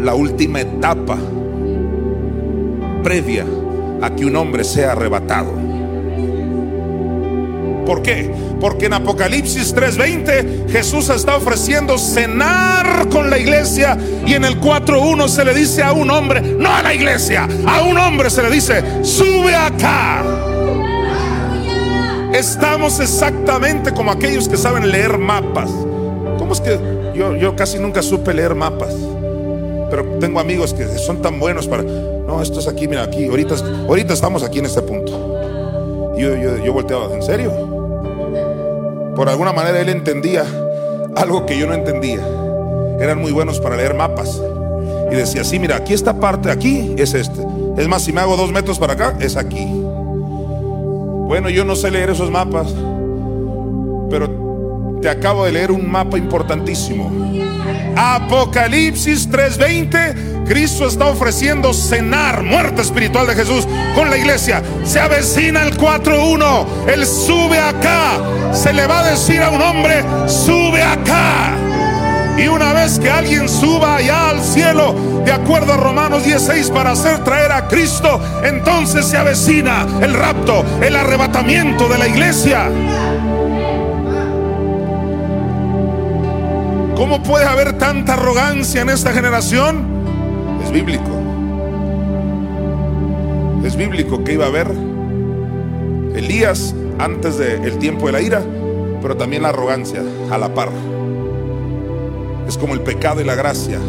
la última etapa previa a que un hombre sea arrebatado. ¿Por qué? Porque en Apocalipsis 3:20 Jesús está ofreciendo cenar con la iglesia y en el 4:1 se le dice a un hombre, no a la iglesia, a un hombre se le dice, sube acá. Estamos exactamente como aquellos que saben leer mapas. ¿Cómo es que yo, casi nunca supe leer mapas. Pero tengo amigos que son tan buenos para. No, esto es aquí, mira, aquí. Ahorita, ahorita estamos aquí en este punto. Yo, yo, yo volteaba, ¿en serio? Por alguna manera él entendía algo que yo no entendía. Eran muy buenos para leer mapas. Y decía, sí, mira, aquí esta parte, aquí es este. Es más, si me hago dos metros para acá, es aquí. Bueno, yo no sé leer esos mapas. Pero te acabo de leer un mapa importantísimo. Apocalipsis 3:20, Cristo está ofreciendo cenar, muerte espiritual de Jesús con la iglesia. Se avecina el 4:1, Él sube acá. Se le va a decir a un hombre, sube acá. Y una vez que alguien suba allá al cielo, de acuerdo a Romanos 16, para hacer traer a Cristo, entonces se avecina el rapto, el arrebatamiento de la iglesia. ¿Cómo puede haber tanta arrogancia en esta generación? Es bíblico. Es bíblico que iba a haber Elías antes del tiempo de la ira, pero también la arrogancia a la par. Es como el pecado y la gracia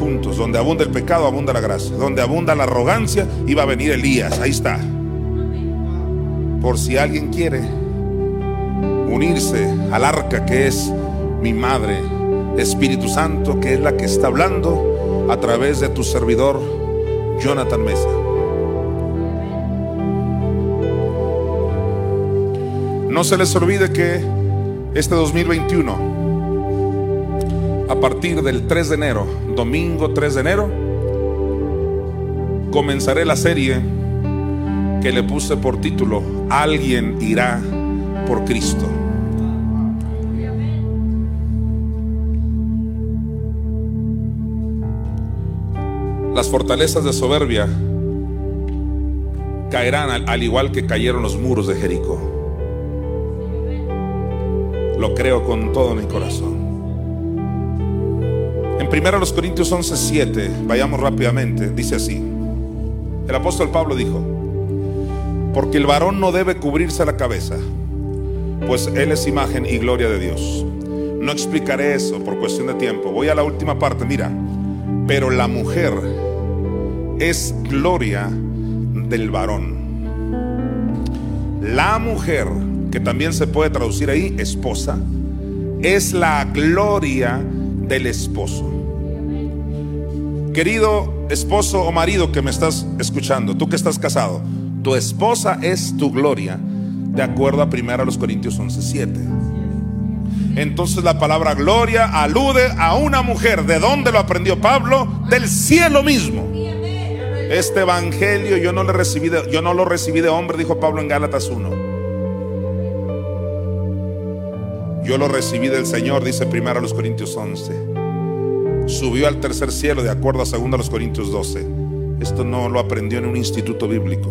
juntos. Donde abunda el pecado, abunda la gracia. Donde abunda la arrogancia, iba a venir Elías. Ahí está. Por si alguien quiere unirse al arca que es mi Madre, Espíritu Santo, que es la que está hablando a través de tu servidor, Jonathan Mesa. No se les olvide que este 2021, a partir del 3 de enero, domingo 3 de enero, comenzaré la serie que le puse por título, Alguien irá por Cristo. Las fortalezas de soberbia caerán al, al igual que cayeron los muros de Jericó. Lo creo con todo mi corazón. En 1 Corintios 11, 7, vayamos rápidamente, dice así. El apóstol Pablo dijo, porque el varón no debe cubrirse la cabeza, pues él es imagen y gloria de Dios. No explicaré eso por cuestión de tiempo. Voy a la última parte, mira. Pero la mujer es gloria del varón. La mujer, que también se puede traducir ahí, esposa, es la gloria del esposo. Querido esposo o marido que me estás escuchando, tú que estás casado, tu esposa es tu gloria, de acuerdo a 1 Corintios 11:7. Entonces la palabra gloria alude a una mujer. ¿De dónde lo aprendió Pablo? Del cielo mismo. Este evangelio yo no, le recibí de, yo no lo recibí de hombre, dijo Pablo en Gálatas 1. Yo lo recibí del Señor, dice primero a los Corintios 11. Subió al tercer cielo de acuerdo a 2 los Corintios 12. Esto no lo aprendió en un instituto bíblico.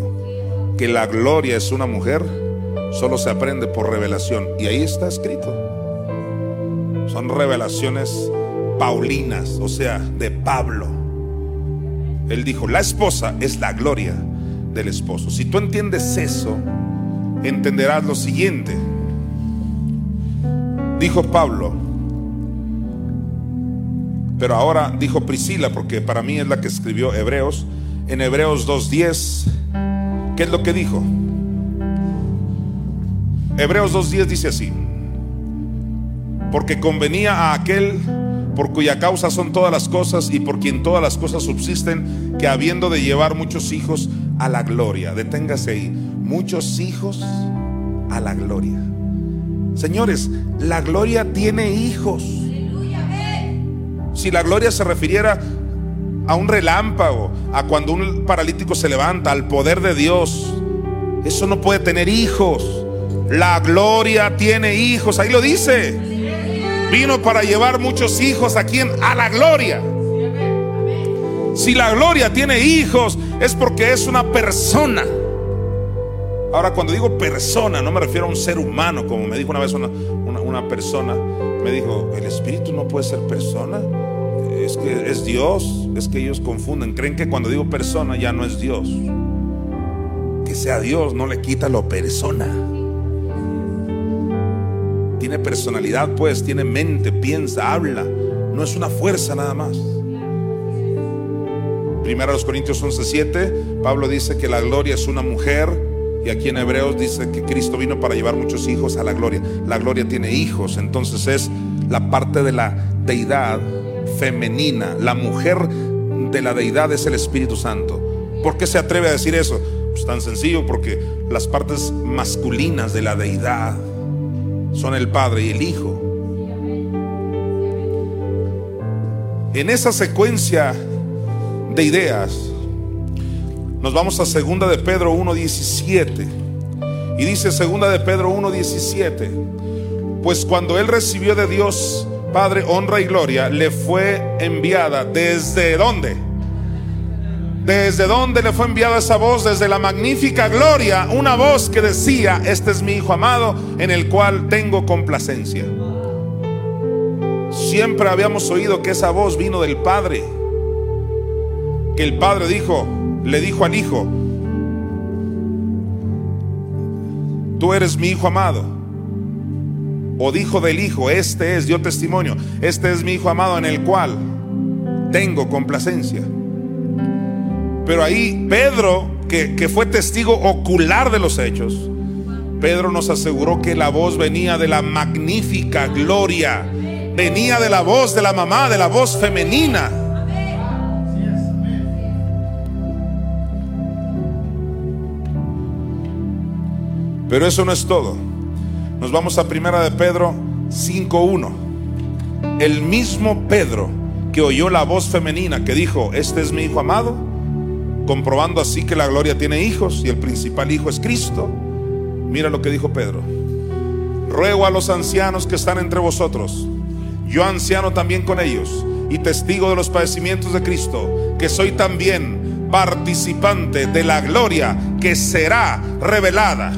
Que la gloria es una mujer, solo se aprende por revelación. Y ahí está escrito. Son revelaciones paulinas, o sea, de Pablo. Él dijo, la esposa es la gloria del esposo. Si tú entiendes eso, entenderás lo siguiente. Dijo Pablo, pero ahora dijo Priscila, porque para mí es la que escribió Hebreos, en Hebreos 2.10, ¿qué es lo que dijo? Hebreos 2.10 dice así, porque convenía a aquel por cuya causa son todas las cosas y por quien todas las cosas subsisten, que habiendo de llevar muchos hijos a la gloria, deténgase ahí, muchos hijos a la gloria. Señores, la gloria tiene hijos. Si la gloria se refiriera a un relámpago, a cuando un paralítico se levanta, al poder de Dios, eso no puede tener hijos. La gloria tiene hijos, ahí lo dice. Vino para llevar muchos hijos a quien? A la gloria. Si la gloria tiene hijos es porque es una persona. Ahora, cuando digo persona, no me refiero a un ser humano, como me dijo una vez una, una, persona. Me dijo, el espíritu no puede ser persona. Es que es Dios. Es que ellos confunden. Creen que cuando digo persona ya no es Dios. Que sea Dios no le quita lo persona tiene personalidad, pues, tiene mente, piensa, habla. No es una fuerza nada más. Primero los Corintios 11:7, Pablo dice que la gloria es una mujer. Y aquí en Hebreos dice que Cristo vino para llevar muchos hijos a la gloria. La gloria tiene hijos, entonces es la parte de la deidad femenina. La mujer de la deidad es el Espíritu Santo. ¿Por qué se atreve a decir eso? Pues tan sencillo, porque las partes masculinas de la deidad son el Padre y el Hijo. En esa secuencia de ideas, nos vamos a segunda de Pedro 1.17. Y dice segunda de Pedro 1.17, pues cuando él recibió de Dios Padre honra y gloria, le fue enviada desde dónde? ¿Desde dónde le fue enviada esa voz? Desde la magnífica gloria, una voz que decía, este es mi Hijo amado en el cual tengo complacencia. Siempre habíamos oído que esa voz vino del Padre, que el Padre dijo, le dijo al Hijo, tú eres mi Hijo amado. O dijo del Hijo, este es, dio testimonio, este es mi Hijo amado en el cual tengo complacencia. Pero ahí Pedro, que, fue testigo ocular de los hechos, Pedro nos aseguró que la voz venía de la magnífica gloria, venía de la voz de la mamá, de la voz femenina. Pero eso no es todo. Nos vamos a primera de Pedro 5.1. El mismo Pedro que oyó la voz femenina que dijo, este es mi hijo amado, comprobando así que la gloria tiene hijos y el principal hijo es Cristo. Mira lo que dijo Pedro. Ruego a los ancianos que están entre vosotros, yo anciano también con ellos, y testigo de los padecimientos de Cristo, que soy también participante de la gloria que será revelada.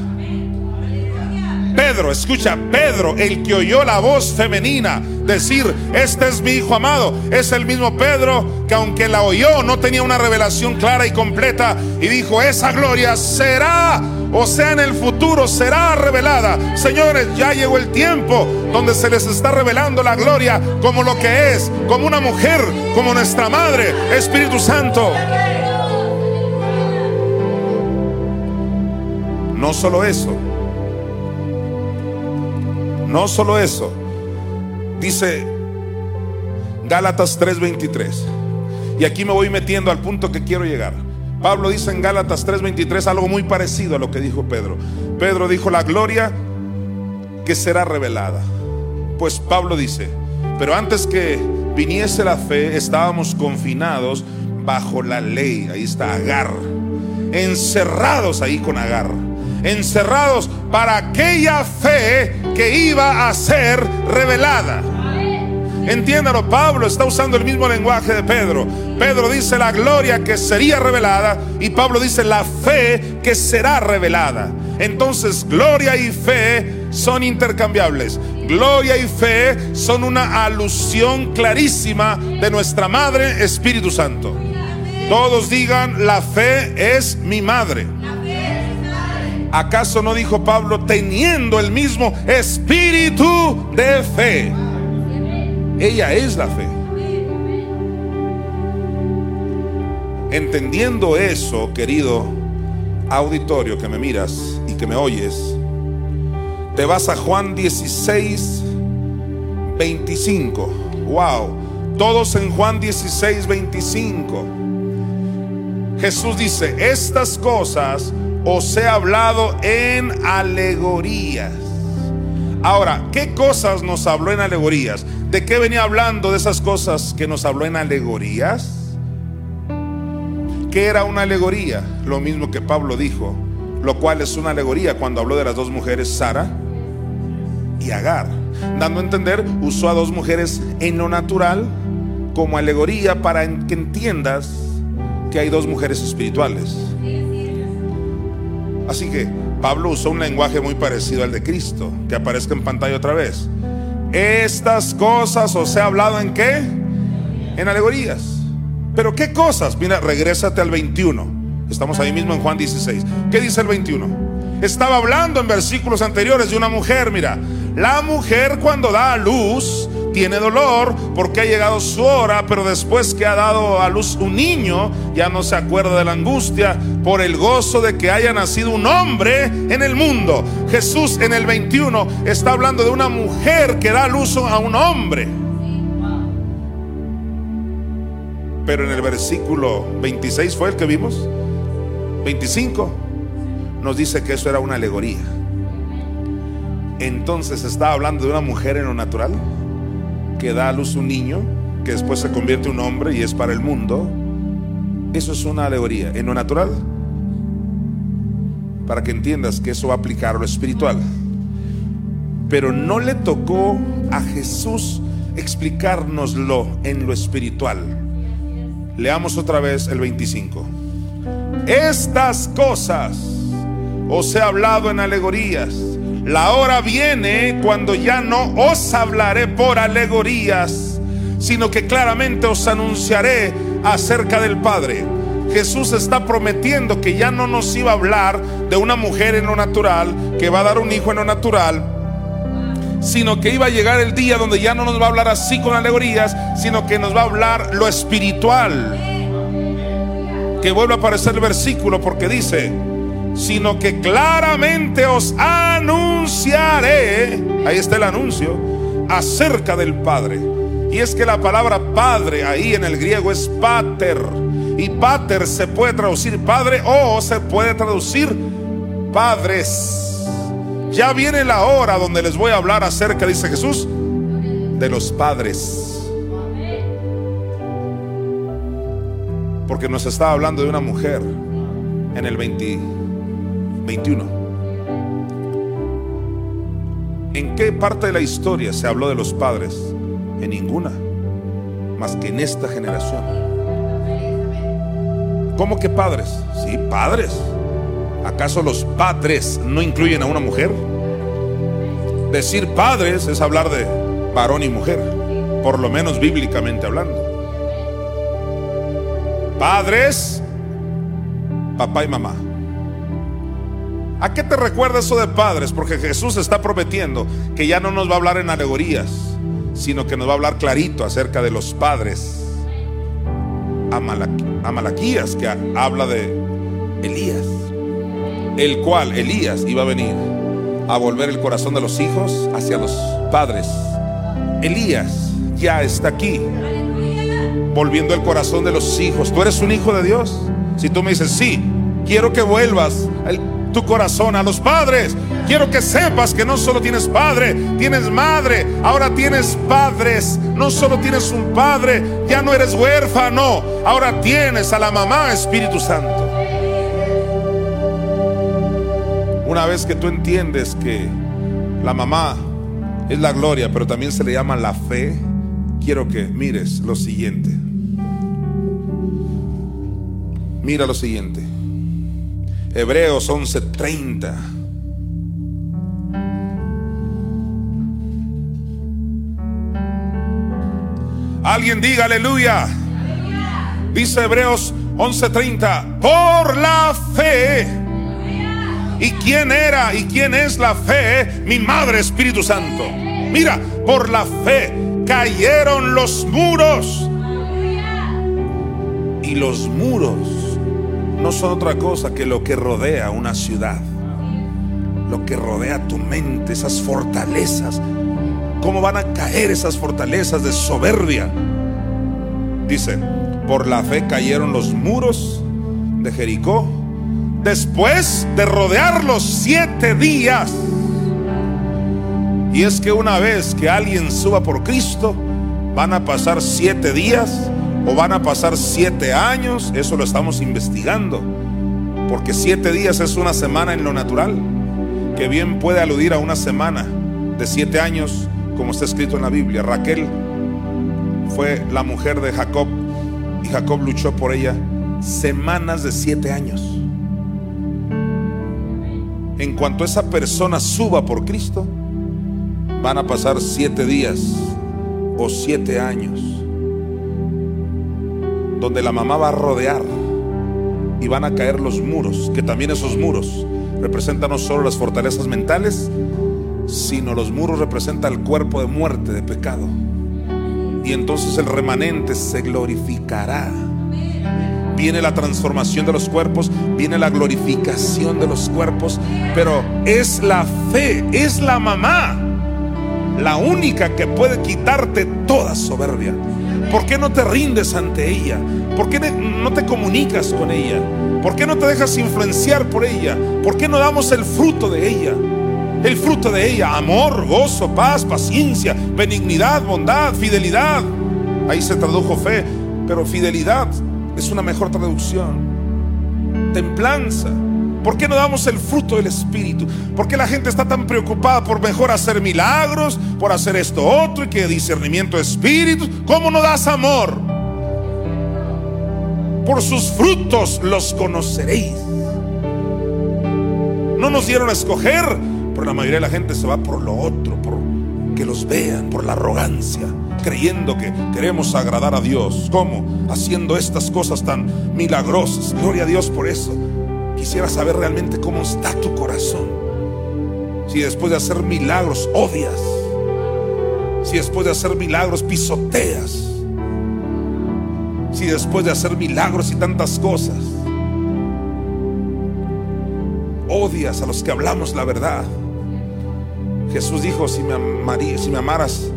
Pedro, escucha, Pedro, el que oyó la voz femenina decir, este es mi hijo amado, es el mismo Pedro que aunque la oyó no tenía una revelación clara y completa y dijo, esa gloria será, o sea, en el futuro será revelada. Señores, ya llegó el tiempo donde se les está revelando la gloria como lo que es, como una mujer, como nuestra madre, Espíritu Santo. No solo eso. No solo eso. Dice Gálatas 3:23. Y aquí me voy metiendo al punto que quiero llegar. Pablo dice en Gálatas 3:23 algo muy parecido a lo que dijo Pedro. Pedro dijo la gloria que será revelada. Pues Pablo dice, pero antes que viniese la fe, estábamos confinados bajo la ley. Ahí está Agar. Encerrados ahí con Agar encerrados para aquella fe que iba a ser revelada. Entiéndalo, Pablo está usando el mismo lenguaje de Pedro. Pedro dice la gloria que sería revelada y Pablo dice la fe que será revelada. Entonces, gloria y fe son intercambiables. Gloria y fe son una alusión clarísima de nuestra Madre Espíritu Santo. Todos digan, la fe es mi madre. ¿Acaso no dijo Pablo teniendo el mismo espíritu de fe? Ella es la fe. Entendiendo eso, querido auditorio que me miras y que me oyes, te vas a Juan 16, 25. Wow. Todos en Juan 16, 25. Jesús dice, estas cosas os he hablado en alegorías. Ahora, ¿qué cosas nos habló en alegorías? ¿De qué venía hablando de esas cosas que nos habló en alegorías? ¿Qué era una alegoría? Lo mismo que Pablo dijo, lo cual es una alegoría cuando habló de las dos mujeres, Sara y Agar. Dando a entender, usó a dos mujeres en lo natural como alegoría para que entiendas que hay dos mujeres espirituales. Así que Pablo usó un lenguaje muy parecido al de Cristo, que aparezca en pantalla otra vez. Estas cosas os he hablado en qué? En alegorías. Pero ¿qué cosas? Mira, regrésate al 21. Estamos ahí mismo en Juan 16. ¿Qué dice el 21? Estaba hablando en versículos anteriores de una mujer, mira, la mujer cuando da a luz tiene dolor porque ha llegado su hora, pero después que ha dado a luz un niño, ya no se acuerda de la angustia por el gozo de que haya nacido un hombre en el mundo. Jesús en el 21 está hablando de una mujer que da luz a un hombre. Pero en el versículo 26 fue el que vimos. 25 nos dice que eso era una alegoría. Entonces está hablando de una mujer en lo natural que da a luz un niño, que después se convierte en un hombre y es para el mundo, eso es una alegoría. En lo natural, para que entiendas que eso va a aplicar lo espiritual. Pero no le tocó a Jesús explicárnoslo en lo espiritual. Leamos otra vez el 25. Estas cosas os he hablado en alegorías la hora viene cuando ya no os hablaré por alegorías, sino que claramente os anunciaré acerca del Padre. Jesús está prometiendo que ya no nos iba a hablar de una mujer en lo natural, que va a dar un hijo en lo natural, sino que iba a llegar el día donde ya no nos va a hablar así con alegorías, sino que nos va a hablar lo espiritual. Que vuelve a aparecer el versículo porque dice, sino que claramente os anunciaré, ahí está el anuncio, acerca del Padre. Y es que la palabra Padre ahí en el griego es pater. Y pater se puede traducir Padre o se puede traducir padres. Ya viene la hora donde les voy a hablar acerca, dice Jesús, de los padres. Porque nos estaba hablando de una mujer en el 20 21. ¿En qué parte de la historia se habló de los padres? En ninguna. más que en esta generación. ¿Cómo que padres? Sí, padres. ¿Acaso los padres no incluyen a una mujer? Decir padres es hablar de varón y mujer, por lo menos bíblicamente hablando. Padres, papá y mamá. ¿A qué te recuerda eso de padres? Porque Jesús está prometiendo que ya no nos va a hablar en alegorías, sino que nos va a hablar clarito acerca de los padres. A, que habla de Elías, el cual Elías iba a venir a volver el corazón de los hijos hacia los padres. Elías ya está aquí, volviendo el corazón de los hijos. ¿Tú eres un hijo de Dios? Si tú me dices, sí, quiero que vuelvas tu corazón a los padres. Quiero que sepas que no solo tienes padre, tienes madre, ahora tienes padres. No solo tienes un padre, ya no eres huérfano, ahora tienes a la mamá Espíritu Santo. Una vez que tú entiendes que la mamá es la gloria, pero también se le llama la fe, quiero que mires lo siguiente. Mira lo siguiente. Hebreos 11:30. Alguien diga aleluya. Dice Hebreos 11:30, por la fe. ¿Y quién era y quién es la fe? Mi Madre Espíritu Santo. Mira, por la fe cayeron los muros. Y los muros no son otra cosa que lo que rodea una ciudad, lo que rodea tu mente, esas fortalezas. ¿Cómo van a caer esas fortalezas de soberbia? Dice, por la fe cayeron los muros de Jericó después de rodearlos siete días. Y es que una vez que alguien suba por Cristo, van a pasar siete días o van a pasar siete años, eso lo estamos investigando, porque siete días es una semana en lo natural, que bien puede aludir a una semana de siete años, como está escrito en la Biblia. Raquel fue la mujer de Jacob y Jacob luchó por ella semanas de siete años. En cuanto esa persona suba por Cristo, van a pasar siete días o siete años donde la mamá va a rodear y van a caer los muros, que también esos muros representan no solo las fortalezas mentales, sino los muros representan el cuerpo de muerte, de pecado. Y entonces el remanente se glorificará. Viene la transformación de los cuerpos, viene la glorificación de los cuerpos, pero es la fe, es la mamá, la única que puede quitarte toda soberbia. ¿Por qué no te rindes ante ella? ¿Por qué no te comunicas con ella? ¿Por qué no te dejas influenciar por ella? ¿Por qué no damos el fruto de ella? El fruto de ella, amor, gozo, paz, paciencia, benignidad, bondad, fidelidad. Ahí se tradujo fe, pero fidelidad es una mejor traducción. Templanza. ¿Por qué no damos el fruto del Espíritu? ¿Por qué la gente está tan preocupada por mejor hacer milagros, por hacer esto otro y que discernimiento de espíritu? ¿Cómo no das amor? Por sus frutos los conoceréis. No nos dieron a escoger, pero la mayoría de la gente se va por lo otro, por que los vean, por la arrogancia, creyendo que queremos agradar a Dios. ¿Cómo? Haciendo estas cosas tan milagrosas. Gloria a Dios por eso. Quisiera saber realmente cómo está tu corazón. Si después de hacer milagros odias. Si después de hacer milagros pisoteas. Si después de hacer milagros y tantas cosas odias a los que hablamos la verdad. Jesús dijo, si me, si amaras,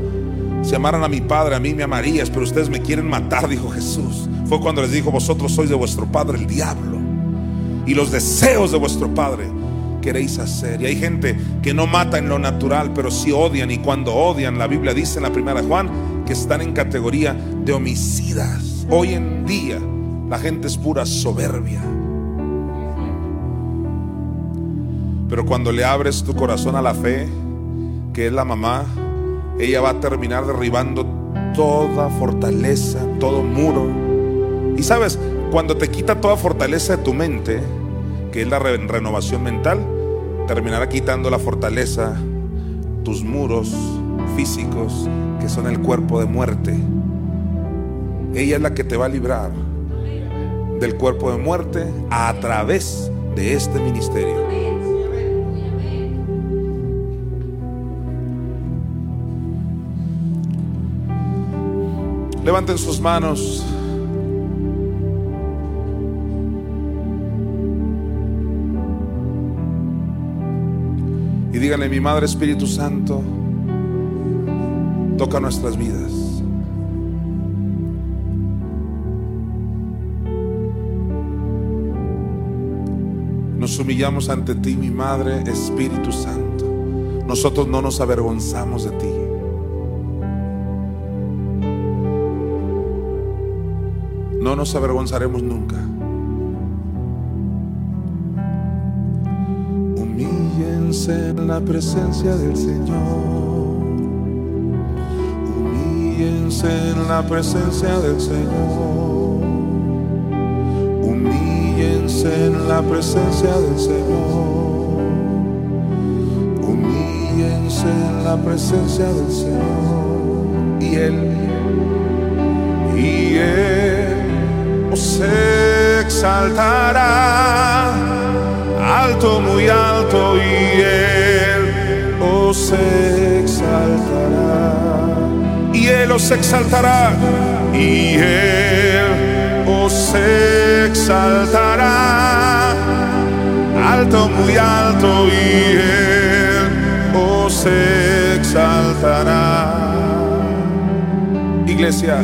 si amaran a mi Padre, a mí me amarías, pero ustedes me quieren matar, dijo Jesús. Fue cuando les dijo, vosotros sois de vuestro Padre el diablo y los deseos de vuestro Padre queréis hacer. Y hay gente que no mata en lo natural, pero sí odian. Y cuando odian, la Biblia dice en la primera Juan que están en categoría de homicidas. Hoy en día la gente es pura soberbia. Pero cuando le abres tu corazón a la fe, que es la mamá, ella va a terminar derribando toda fortaleza, todo muro. Y sabes, cuando te quita toda fortaleza de tu mente, que es la renovación mental, terminará quitando la fortaleza, tus muros físicos, que son el cuerpo de muerte. Ella es la que te va a librar del cuerpo de muerte a través de este ministerio. Levanten sus manos. Díganle, mi Madre Espíritu Santo, toca nuestras vidas. Nos humillamos ante ti, mi Madre Espíritu Santo. Nosotros no nos avergonzamos de ti. No nos avergonzaremos nunca. En la presencia del Señor. Humíllense en la presencia del Señor. Humíllense en la presencia del Señor. Humíllense en la presencia del Señor. Y Él, y Él se exaltará alto, muy alto, y Él os exaltará. Y Él os exaltará, y Él os exaltará alto, muy alto, y Él os exaltará. Iglesia,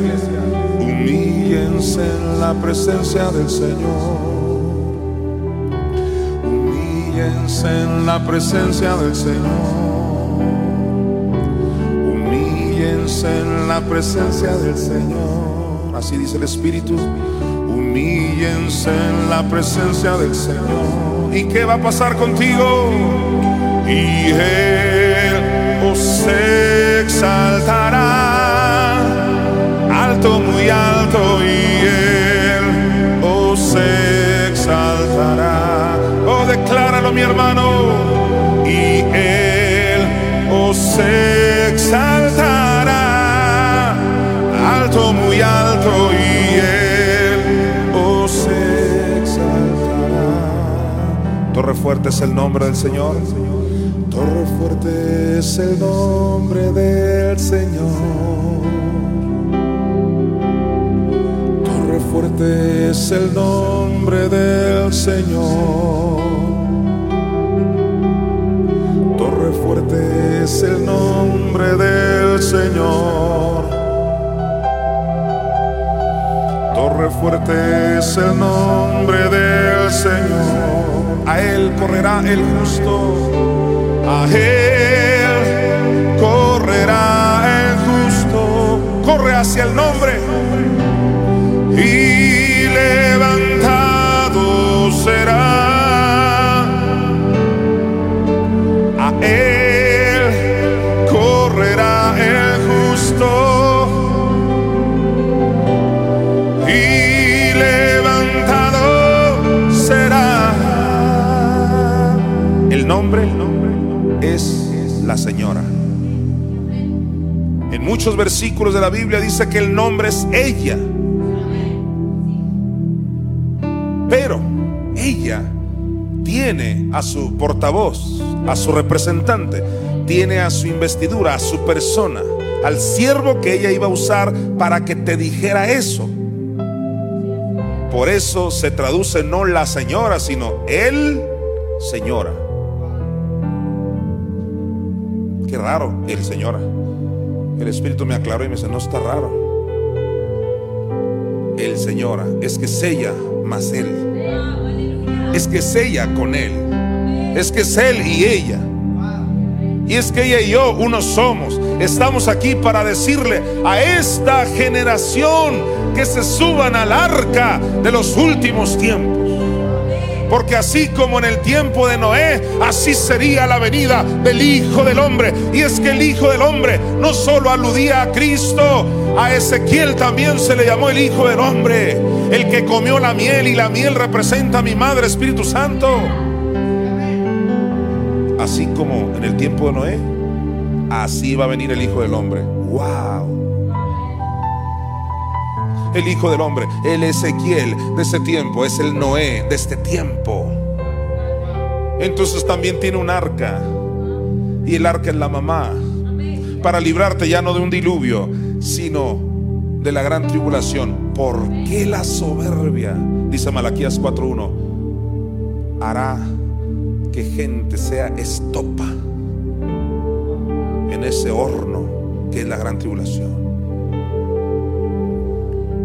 humíllense en la presencia del Señor. En la presencia del Señor. Humíllense en la presencia del Señor. Así dice el Espíritu. Humíllense en la presencia del Señor. ¿Y qué va a pasar contigo? Y Él os exaltará alto, muy alto y Él os exaltará. Mi hermano. Y Él os exaltará. Alto, muy alto y Él os exaltará. Torre fuerte es el nombre del Señor. Torre fuerte es el nombre del Señor. Torre fuerte es el nombre del Señor. Fuerte es el nombre del Señor. Torre fuerte es el nombre del Señor. A Él correrá el justo. A Él correrá el justo. Corre hacia el nombre y levantado será. Muchos versículos de la Biblia dice que el nombre es ella. Pero ella tiene a su portavoz, a su representante, tiene a su investidura, a su persona, al siervo que ella iba a usar para que te dijera eso. Por eso se traduce no la señora, sino el señora. Qué raro, el señora. El Espíritu me aclaró y me dice, no está raro. El señora, es que es ella más él. Es que es ella con él. Es que es él y ella. Y es que ella y yo uno somos. Estamos aquí para decirle a esta generación que se suban al arca de los últimos tiempos. Porque así como en el tiempo de Noé, así sería la venida del Hijo del Hombre. Y es que el Hijo del Hombre no solo aludía a Cristo, a Ezequiel también se le llamó el Hijo del Hombre. El que comió la miel y la miel representa a mi Madre Espíritu Santo. Así como en el tiempo de Noé, así va a venir el Hijo del Hombre. ¡Wow! El Hijo del Hombre. El Ezequiel de ese tiempo es el Noé de este tiempo. Entonces también tiene un arca. Y el arca es la mamá. Para librarte ya no de un diluvio, sino de la gran tribulación. ¿Por qué la soberbia? Dice Malaquías 4.1. Hará que gente sea estopa en ese horno que es la gran tribulación.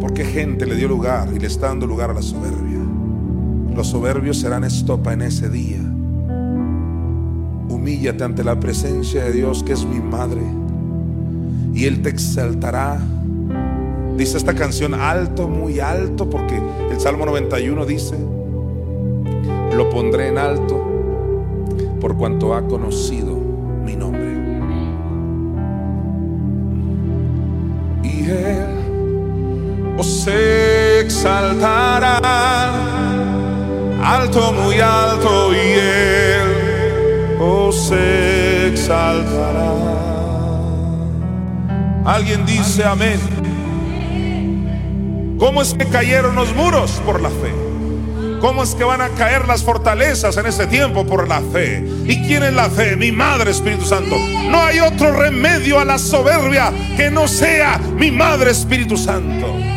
Porque gente le dio lugar y le está dando lugar a la soberbia. Los soberbios serán estopa en ese día. Humíllate ante la presencia de Dios que es mi madre. Y Él te exaltará. Dice esta canción alto, muy alto, porque el Salmo 91 dice, lo pondré en alto por cuanto ha conocido se exaltará alto, muy alto, y él os se exaltará. Alguien dice amén. ¿Cómo es que cayeron los muros? Por la fe. ¿Cómo es que van a caer las fortalezas en este tiempo? Por la fe. ¿Y quién es la fe? Mi Madre Espíritu Santo. No hay otro remedio a la soberbia que no sea mi Madre Espíritu Santo.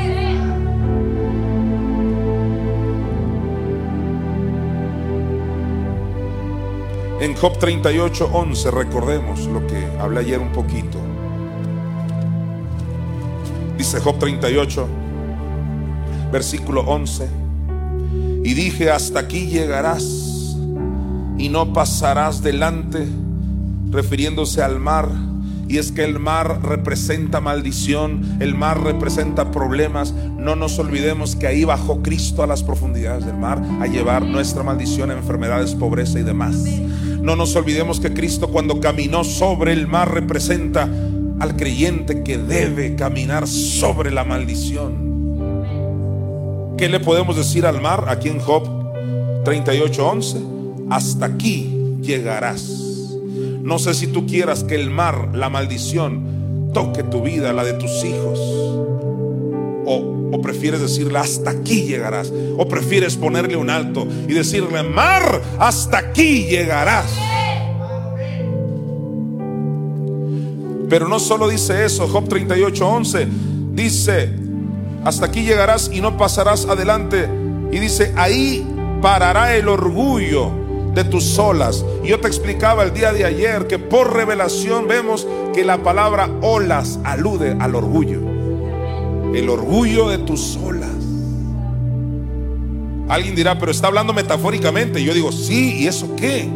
En Job 38, 11, recordemos lo que hablé ayer un poquito. Dice Job 38, versículo 11. Y dije, hasta aquí llegarás y no pasarás delante, refiriéndose al mar y es que el mar representa maldición, el mar representa problemas. No nos olvidemos que ahí bajó Cristo a las profundidades del mar a llevar nuestra maldición, enfermedades, pobreza y demás. No nos olvidemos que Cristo cuando caminó sobre el mar representa al creyente que debe caminar sobre la maldición. ¿Qué le podemos decir al mar aquí en Job 38:11? Hasta aquí llegarás. No sé si tú quieras que el mar, la maldición, toque tu vida, la de tus hijos. O, prefieres decirle, hasta aquí llegarás. O prefieres ponerle un alto y decirle, mar, hasta aquí llegarás. Pero no solo dice eso, Job 38, 11, dice, hasta aquí llegarás y no pasarás adelante. Y dice, ahí parará el orgullo de tus olas. Yo te explicaba el día de ayer que por revelación vemos que la palabra olas alude al orgullo. El orgullo de tus olas. Alguien dirá, pero está hablando metafóricamente. Yo digo, sí, ¿y eso qué?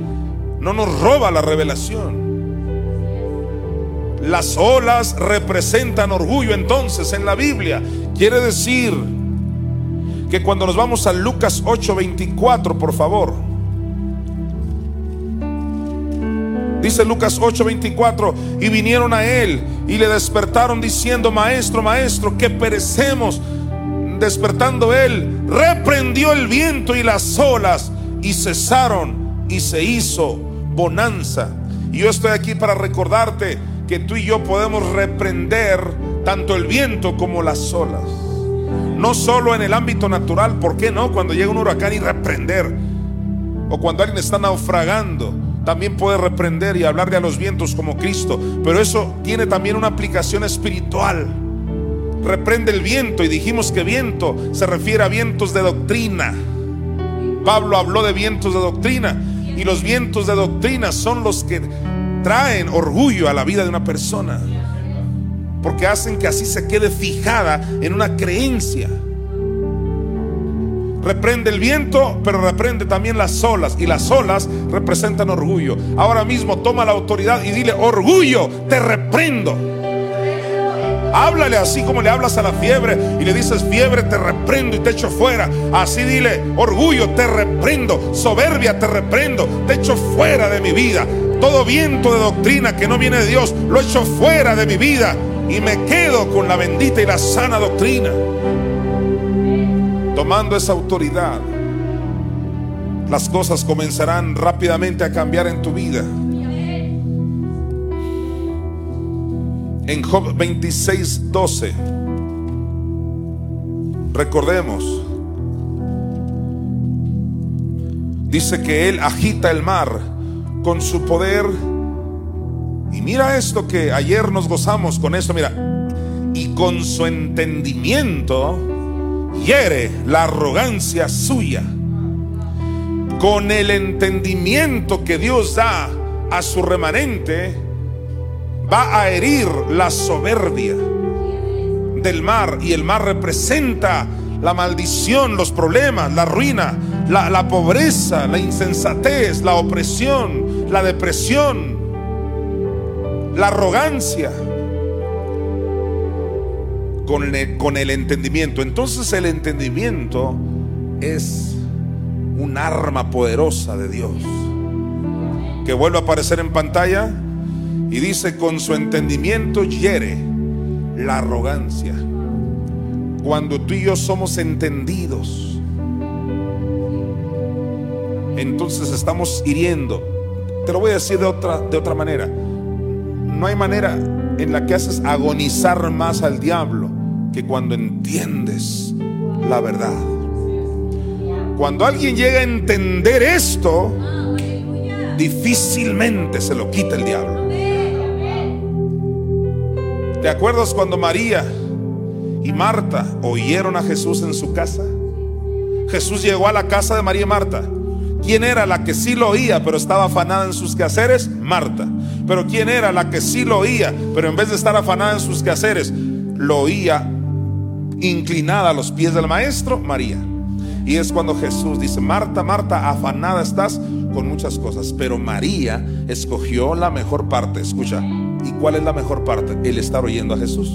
No nos roba la revelación. Las olas representan orgullo entonces en la Biblia. Quiere decir que cuando nos vamos a Lucas 8:24, por favor. Dice Lucas 8:24, y vinieron a él y le despertaron diciendo, maestro, maestro, que perecemos. Despertando él, reprendió el viento y las olas y cesaron y se hizo bonanza. Y yo estoy aquí para recordarte que tú y yo podemos reprender tanto el viento como las olas. No solo en el ámbito natural, ¿por qué no? Cuando llega un huracán y reprender. O cuando alguien está naufragando también puede reprender y hablarle a los vientos como Cristo, pero eso tiene también una aplicación espiritual. Reprende el viento y dijimos que viento se refiere a vientos de doctrina. Pablo habló de vientos de doctrina y los vientos de doctrina son los que traen orgullo a la vida de una persona, porque hacen que así se quede fijada en una creencia. Reprende el viento, pero reprende también las olas. Y las olas representan orgullo. Ahora mismo toma la autoridad y dile, orgullo, te reprendo. Háblale así como le hablas a la fiebre y le dices, fiebre, te reprendo y te echo fuera. Así dile, orgullo, te reprendo. Soberbia, te reprendo. Te echo fuera de mi vida. Todo viento de doctrina que no viene de Dios, lo echo fuera de mi vida. Y me quedo con la bendita y la sana doctrina. Tomando esa autoridad, las cosas comenzarán rápidamente a cambiar en tu vida. En Job 26, 12, recordemos, dice que Él agita el mar con su poder. Y mira esto que ayer nos gozamos con esto, mira, y con su entendimiento hiere la arrogancia suya. Con el entendimiento que Dios da a su remanente, va a herir la soberbia del mar y el mar representa la maldición, los problemas, la ruina, la, pobreza, la insensatez, la opresión, la depresión, la arrogancia. Con el, entendimiento. Entonces el entendimiento es un arma poderosa de Dios. Que vuelve a aparecer en pantalla. Y dice, con su entendimiento hiere la arrogancia. Cuando tú y yo somos entendidos, entonces estamos hiriendo. Te lo voy a decir de otra, de otra manera. No hay manera en la que haces agonizar más al diablo que cuando entiendes la verdad. Cuando alguien llega a entender esto, difícilmente se lo quita el diablo. ¿Te acuerdas cuando María y Marta oyeron a Jesús en su casa? Jesús llegó a la casa de María y Marta. ¿Quién era la que sí lo oía, pero estaba afanada en sus quehaceres? Marta. Pero ¿quién era la que sí lo oía, pero en vez de estar afanada en sus quehaceres, lo oía inclinada a los pies del maestro? María. Y es cuando Jesús dice, Marta, Marta, afanada estás con muchas cosas, pero María escogió la mejor parte. Escucha, ¿Y cuál es la mejor parte? El estar oyendo a Jesús.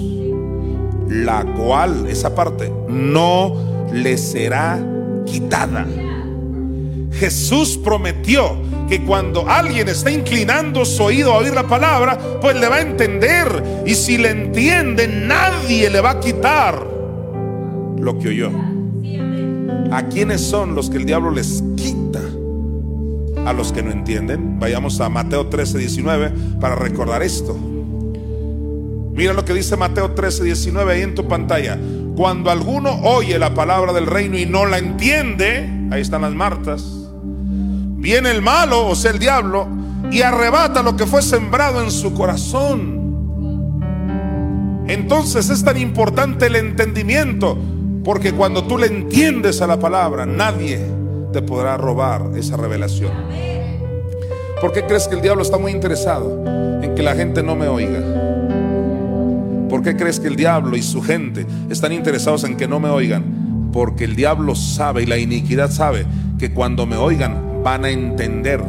La cual, esa parte, no le será quitada. Jesús prometió que cuando alguien está inclinando su oído a oír la palabra, pues le va a entender. Y si le entiende, nadie le va a quitar lo que oyó. ¿A quiénes son los que el diablo les quita? a los que no entienden. Vayamos a Mateo 13, 19 para recordar esto. Mira lo que dice Mateo 13, 19 ahí en tu pantalla. Cuando alguno oye la palabra del reino y no la entiende, ahí están las Martas, viene el malo, o sea, el diablo, y arrebata lo que fue sembrado en su corazón. Entonces es tan importante el entendimiento, porque cuando tú le entiendes a la palabra, nadie te podrá robar esa revelación. ¿Por qué crees que el diablo está muy interesado en que la gente no me oiga? ¿Por qué crees que el diablo y su gente están interesados en que no me oigan? Porque el diablo sabe y la iniquidad sabe que cuando me oigan van a entender.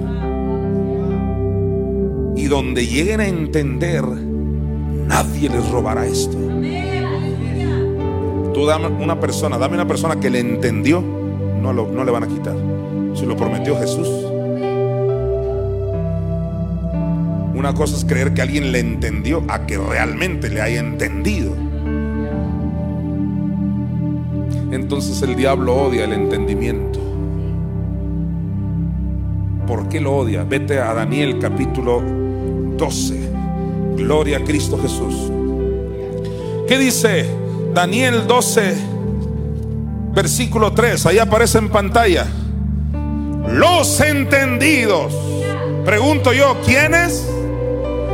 Y donde lleguen a entender, nadie les robará esto. Tú dame una persona, dame una persona que le entendió no, no le van a quitar. Si lo prometió Jesús. Una cosa es creer que alguien le entendió a que realmente le haya entendido. Entonces el diablo odia el entendimiento. ¿Por qué lo odia? Vete a Daniel capítulo 12. Gloria a Cristo Jesús. ¿Qué dice Daniel 12? versículo 3, ahí aparece en pantalla. Los entendidos. Pregunto yo, ¿quiénes?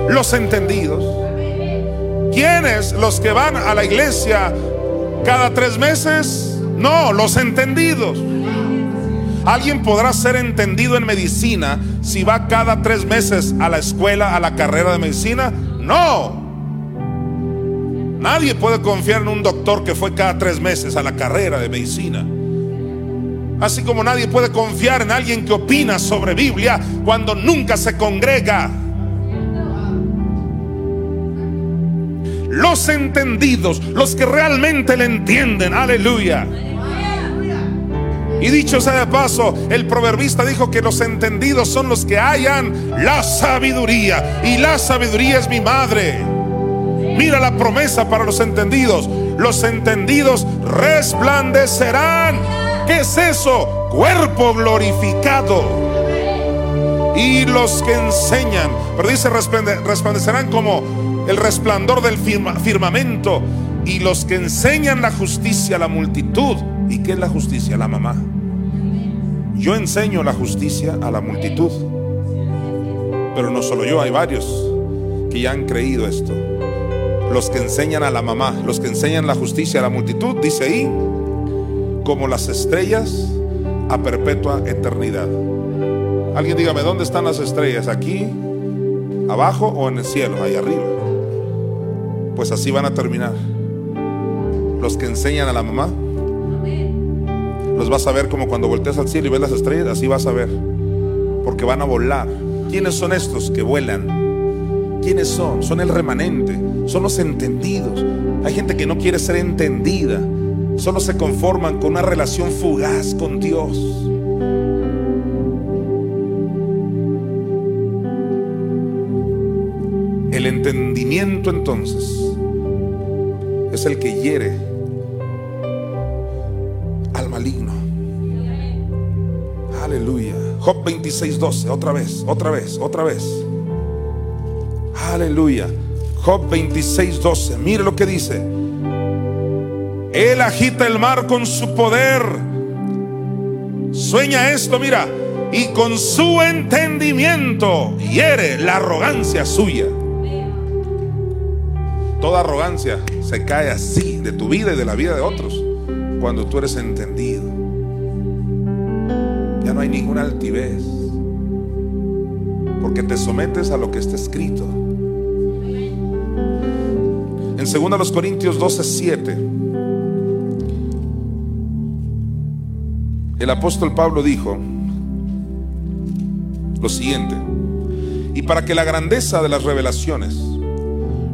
Los entendidos. ¿Quiénes? Los que van a la iglesia cada tres meses. No, los entendidos. ¿Alguien podrá ser entendido en medicina si va cada tres meses a la escuela, a la carrera de medicina? No. Nadie puede confiar en un doctor que fue cada tres meses a la carrera de medicina. Así como nadie puede confiar en alguien que opina sobre Biblia cuando nunca se congrega. los entendidos, los que realmente le entienden. Aleluya. Y dicho sea de paso, el proverbista dijo que los entendidos son los que hallan la sabiduría. Y la sabiduría es mi madre. Mira la promesa para los entendidos. Los entendidos resplandecerán. ¿Qué es eso? Cuerpo glorificado. Y los que enseñan, pero dice resplandecerán como el resplandor del firmamento. Y los que enseñan la justicia a la multitud. ¿Y qué es la justicia? La mamá. Yo enseño la justicia a la multitud. Pero no solo yo, hay varios que ya han creído esto. Los que enseñan a la mamá, los que enseñan la justicia a la multitud, dice ahí, como las estrellas a perpetua eternidad. Alguien dígame, ¿dónde están las estrellas? ¿Aquí, abajo o en el cielo, ahí arriba? Pues así van a terminar. Los que enseñan a la mamá, los vas a ver como cuando volteas al cielo y ves las estrellas, así vas a ver. Porque van a volar. ¿Quiénes son estos que vuelan? ¿Quiénes son? Son el remanente, son los entendidos. Hay gente que no quiere ser entendida, solo se conforman con una relación fugaz con Dios. El entendimiento entonces es el que hiere al maligno. Aleluya. Job 26, 12, otra vez, otra vez, otra vez. Aleluya. Job 26, 12. Mire lo que dice. Él agita el mar con su poder. Sueña esto, mira. Y con su entendimiento hiere la arrogancia suya. Toda arrogancia se cae así de tu vida y de la vida de otros cuando tú eres entendido. Ya no hay ninguna altivez. Porque te sometes a lo que está escrito. En 2 Corintios 12, 7, el apóstol Pablo dijo lo siguiente, y para que la grandeza de las revelaciones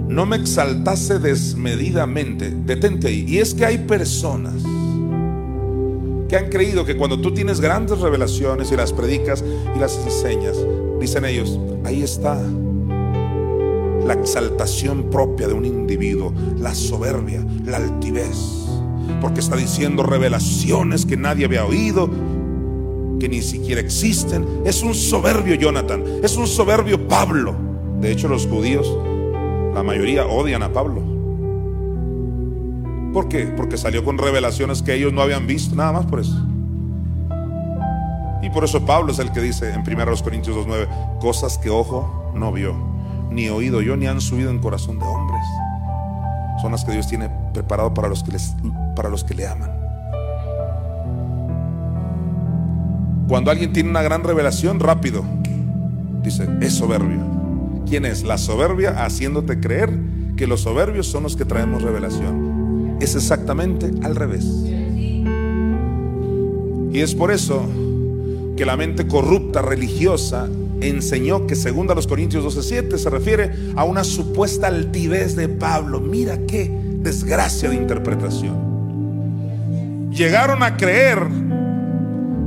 no me exaltase desmedidamente. Detente ahí. Y es que hay personas que han creído que cuando tú tienes grandes revelaciones y las predicas y las enseñas, dicen ellos, ahí está la exaltación propia de un individuo, la soberbia, la altivez, porque está diciendo revelaciones que nadie había oído, que ni siquiera existen. Es un soberbio Jonathan, es un soberbio Pablo. De hecho, los judíos la mayoría odian a Pablo. ¿Por qué? Porque salió con revelaciones que ellos no habían visto, nada más por eso. Y por eso Pablo es el que dice en 1 Corintios 2.9, cosas que ojo no vio, ni oído yo, ni han subido en corazón de hombres. Son las que Dios tiene preparado para los que, les, para los que le aman. Cuando alguien tiene una gran revelación, rápido, dice, es soberbio. ¿Quién es? La soberbia haciéndote creer que los soberbios son los que traemos revelación. Es exactamente al revés. Y es por eso que la mente corrupta religiosa enseñó que según a los Corintios 12:7 se refiere a una supuesta altivez de Pablo. Mira qué desgracia de interpretación. Llegaron a creer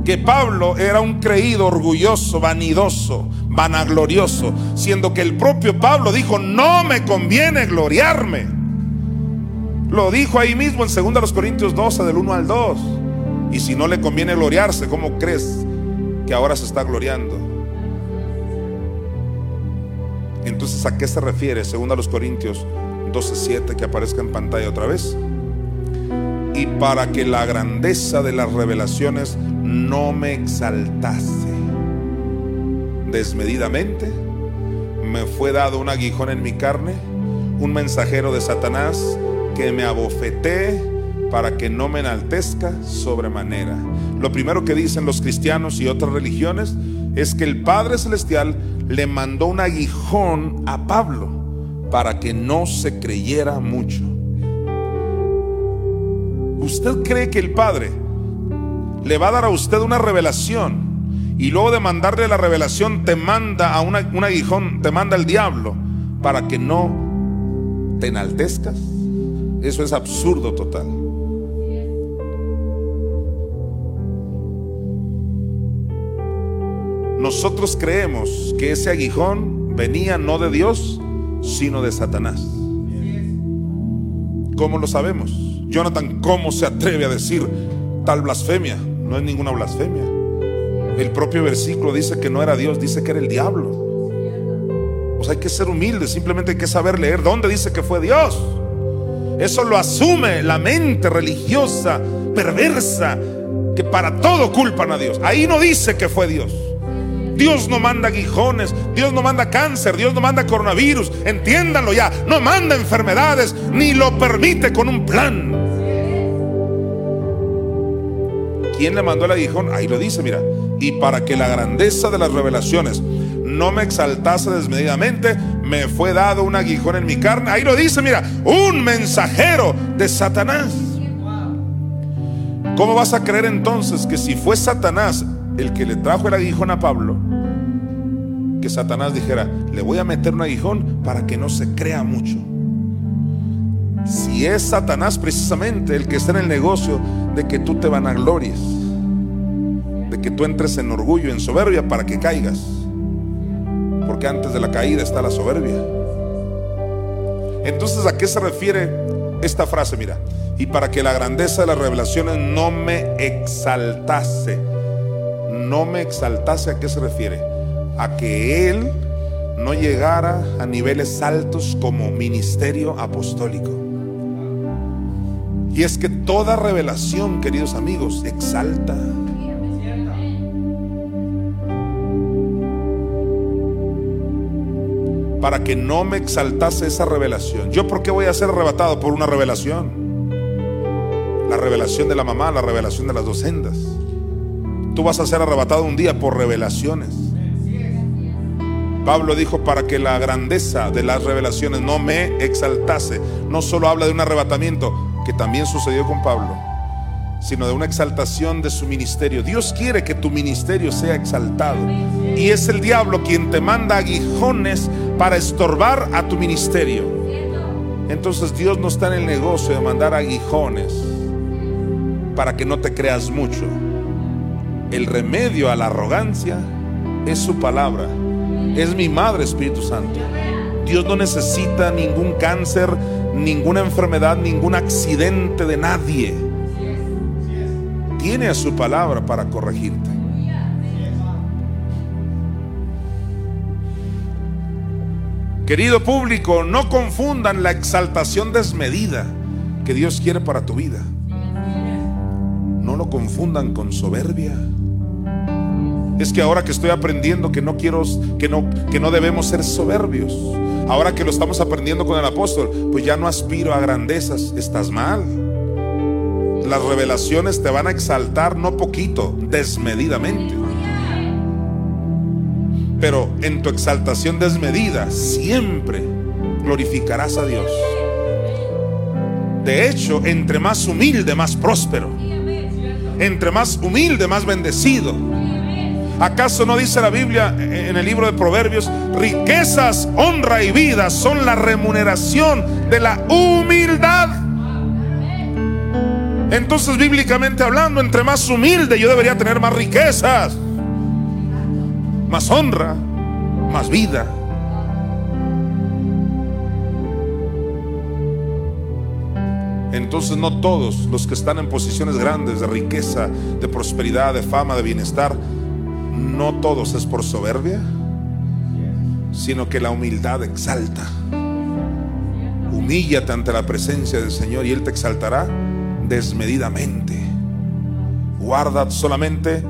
que Pablo era un creído orgulloso, vanidoso, vanaglorioso, siendo que el propio Pablo dijo, no me conviene gloriarme. Lo dijo ahí mismo en 2 Corintios 12, del 1 al 2. Y si no le conviene gloriarse, ¿cómo crees que ahora se está gloriando? Entonces, ¿a qué se refiere 2 Corintios 12, 7 que aparezca en pantalla otra vez? Y para que la grandeza de las revelaciones no me exaltase desmedidamente, me fue dado un aguijón en mi carne, un mensajero de Satanás que me abofeté para que no me enaltezca sobremanera. Lo primero que dicen los cristianos y otras religiones es que el Padre Celestial le mandó un aguijón a Pablo para que no se creyera mucho. ¿Usted cree que el Padre le va a dar a usted una revelación y luego de mandarle la revelación te manda a un aguijón, te manda el diablo para que no te enaltezcas. Eso es absurdo total. Nosotros creemos que ese aguijón venía no de Dios, sino de Satanás. ¿Cómo lo sabemos? Jonathan, ¿cómo se atreve a decir tal blasfemia? No es ninguna blasfemia. El propio versículo dice que no era Dios, dice que era el diablo. O sea, hay que ser humilde, simplemente hay que saber leer dónde dice que fue Dios. Eso lo asume la mente religiosa, perversa, que para todo culpan a Dios. Ahí no dice que fue Dios. Dios no manda aguijones, Dios no manda cáncer, Dios no manda coronavirus. Entiéndanlo ya, no manda enfermedades, ni lo permite con un plan. ¿Quién le mandó el aguijón? Ahí lo dice, mira. Y para que la grandeza de las revelaciones no me exaltase desmedidamente, me fue dado un aguijón en mi carne. Ahí lo dice, mira, un mensajero de Satanás. ¿Cómo vas a creer entonces que si fue Satanás el que le trajo el aguijón a Pablo, que Satanás dijera, le voy a meter un aguijón para que no se crea mucho? Si es Satanás precisamente el que está en el negocio de que tú te vanaglories, de que tú entres en orgullo, en soberbia para que caigas, porque antes de la caída está la soberbia. Entonces, ¿a qué se refiere esta frase? Mira, y para que la grandeza de las revelaciones no me exaltase, no me exaltase, ¿a qué se refiere? A que Él no llegara a niveles altos como ministerio apostólico. Y es que toda revelación, queridos amigos, exalta. Para que no me exaltase esa revelación. ¿Yo por qué voy a ser arrebatado por una revelación? La revelación de la mamá, la revelación de las dos sendas. Tú vas a ser arrebatado un día por revelaciones. Pablo dijo, para que la grandeza de las revelaciones no me exaltase. No solo habla de un arrebatamiento, que también sucedió con Pablo, sino de una exaltación de su ministerio. Dios quiere que tu ministerio sea exaltado. Y es el diablo quien te manda aguijones para estorbar a tu ministerio. Entonces Dios no está en el negocio de mandar aguijones para que no te creas mucho. El remedio a la arrogancia es su palabra. Es mi madre, Espíritu Santo. Dios no necesita ningún cáncer, ninguna enfermedad, ningún accidente de nadie. Tiene a su palabra para corregirte. Querido público, no confundan la exaltación desmedida que Dios quiere para tu vida. No lo confundan con soberbia. Es que ahora que estoy aprendiendo que no quiero que no que no debemos ser soberbios. Ahora que lo estamos aprendiendo con el apóstol, pues ya no aspiro a grandezas, estás mal. Las revelaciones te van a exaltar no poquito, desmedidamente. Pero en tu exaltación desmedida siempre glorificarás a Dios. De hecho, entre más humilde, más próspero. Entre más humilde, más bendecido. ¿Acaso no dice la Biblia en el libro de Proverbios, riquezas, honra y vida son la remuneración de la humildad? Entonces, bíblicamente hablando, entre más humilde yo debería tener más riquezas, más honra, más vida. Entonces no todos los que están en posiciones grandes de riqueza, de prosperidad, de fama, de bienestar, no todos es por soberbia, sino que la humildad exalta. Humíllate ante la presencia del Señor y Él te exaltará desmedidamente. Guarda solamente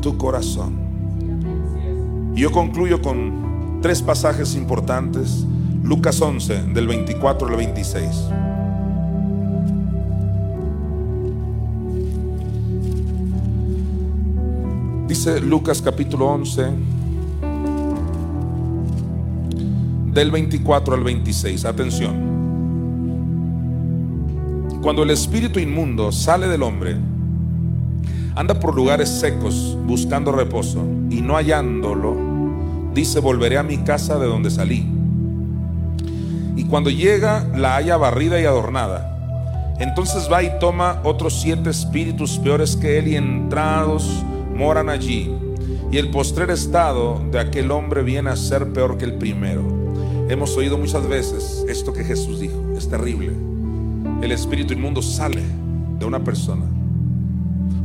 tu corazón. Y yo concluyo con tres pasajes importantes. Lucas 11, del 24 al 26. Dice Lucas capítulo 11, del 24 al 26. Atención. Cuando el espíritu inmundo sale del hombre, anda por lugares secos buscando reposo y no hallándolo, dice, volveré a mi casa de donde salí. Y cuando llega, la haya barrida y adornada. Entonces va y toma otros siete espíritus peores que él y entrados moran allí. Y el postrer estado de aquel hombre viene a ser peor que el primero. Hemos oído muchas veces esto que Jesús dijo. Es terrible. El espíritu inmundo sale de una persona.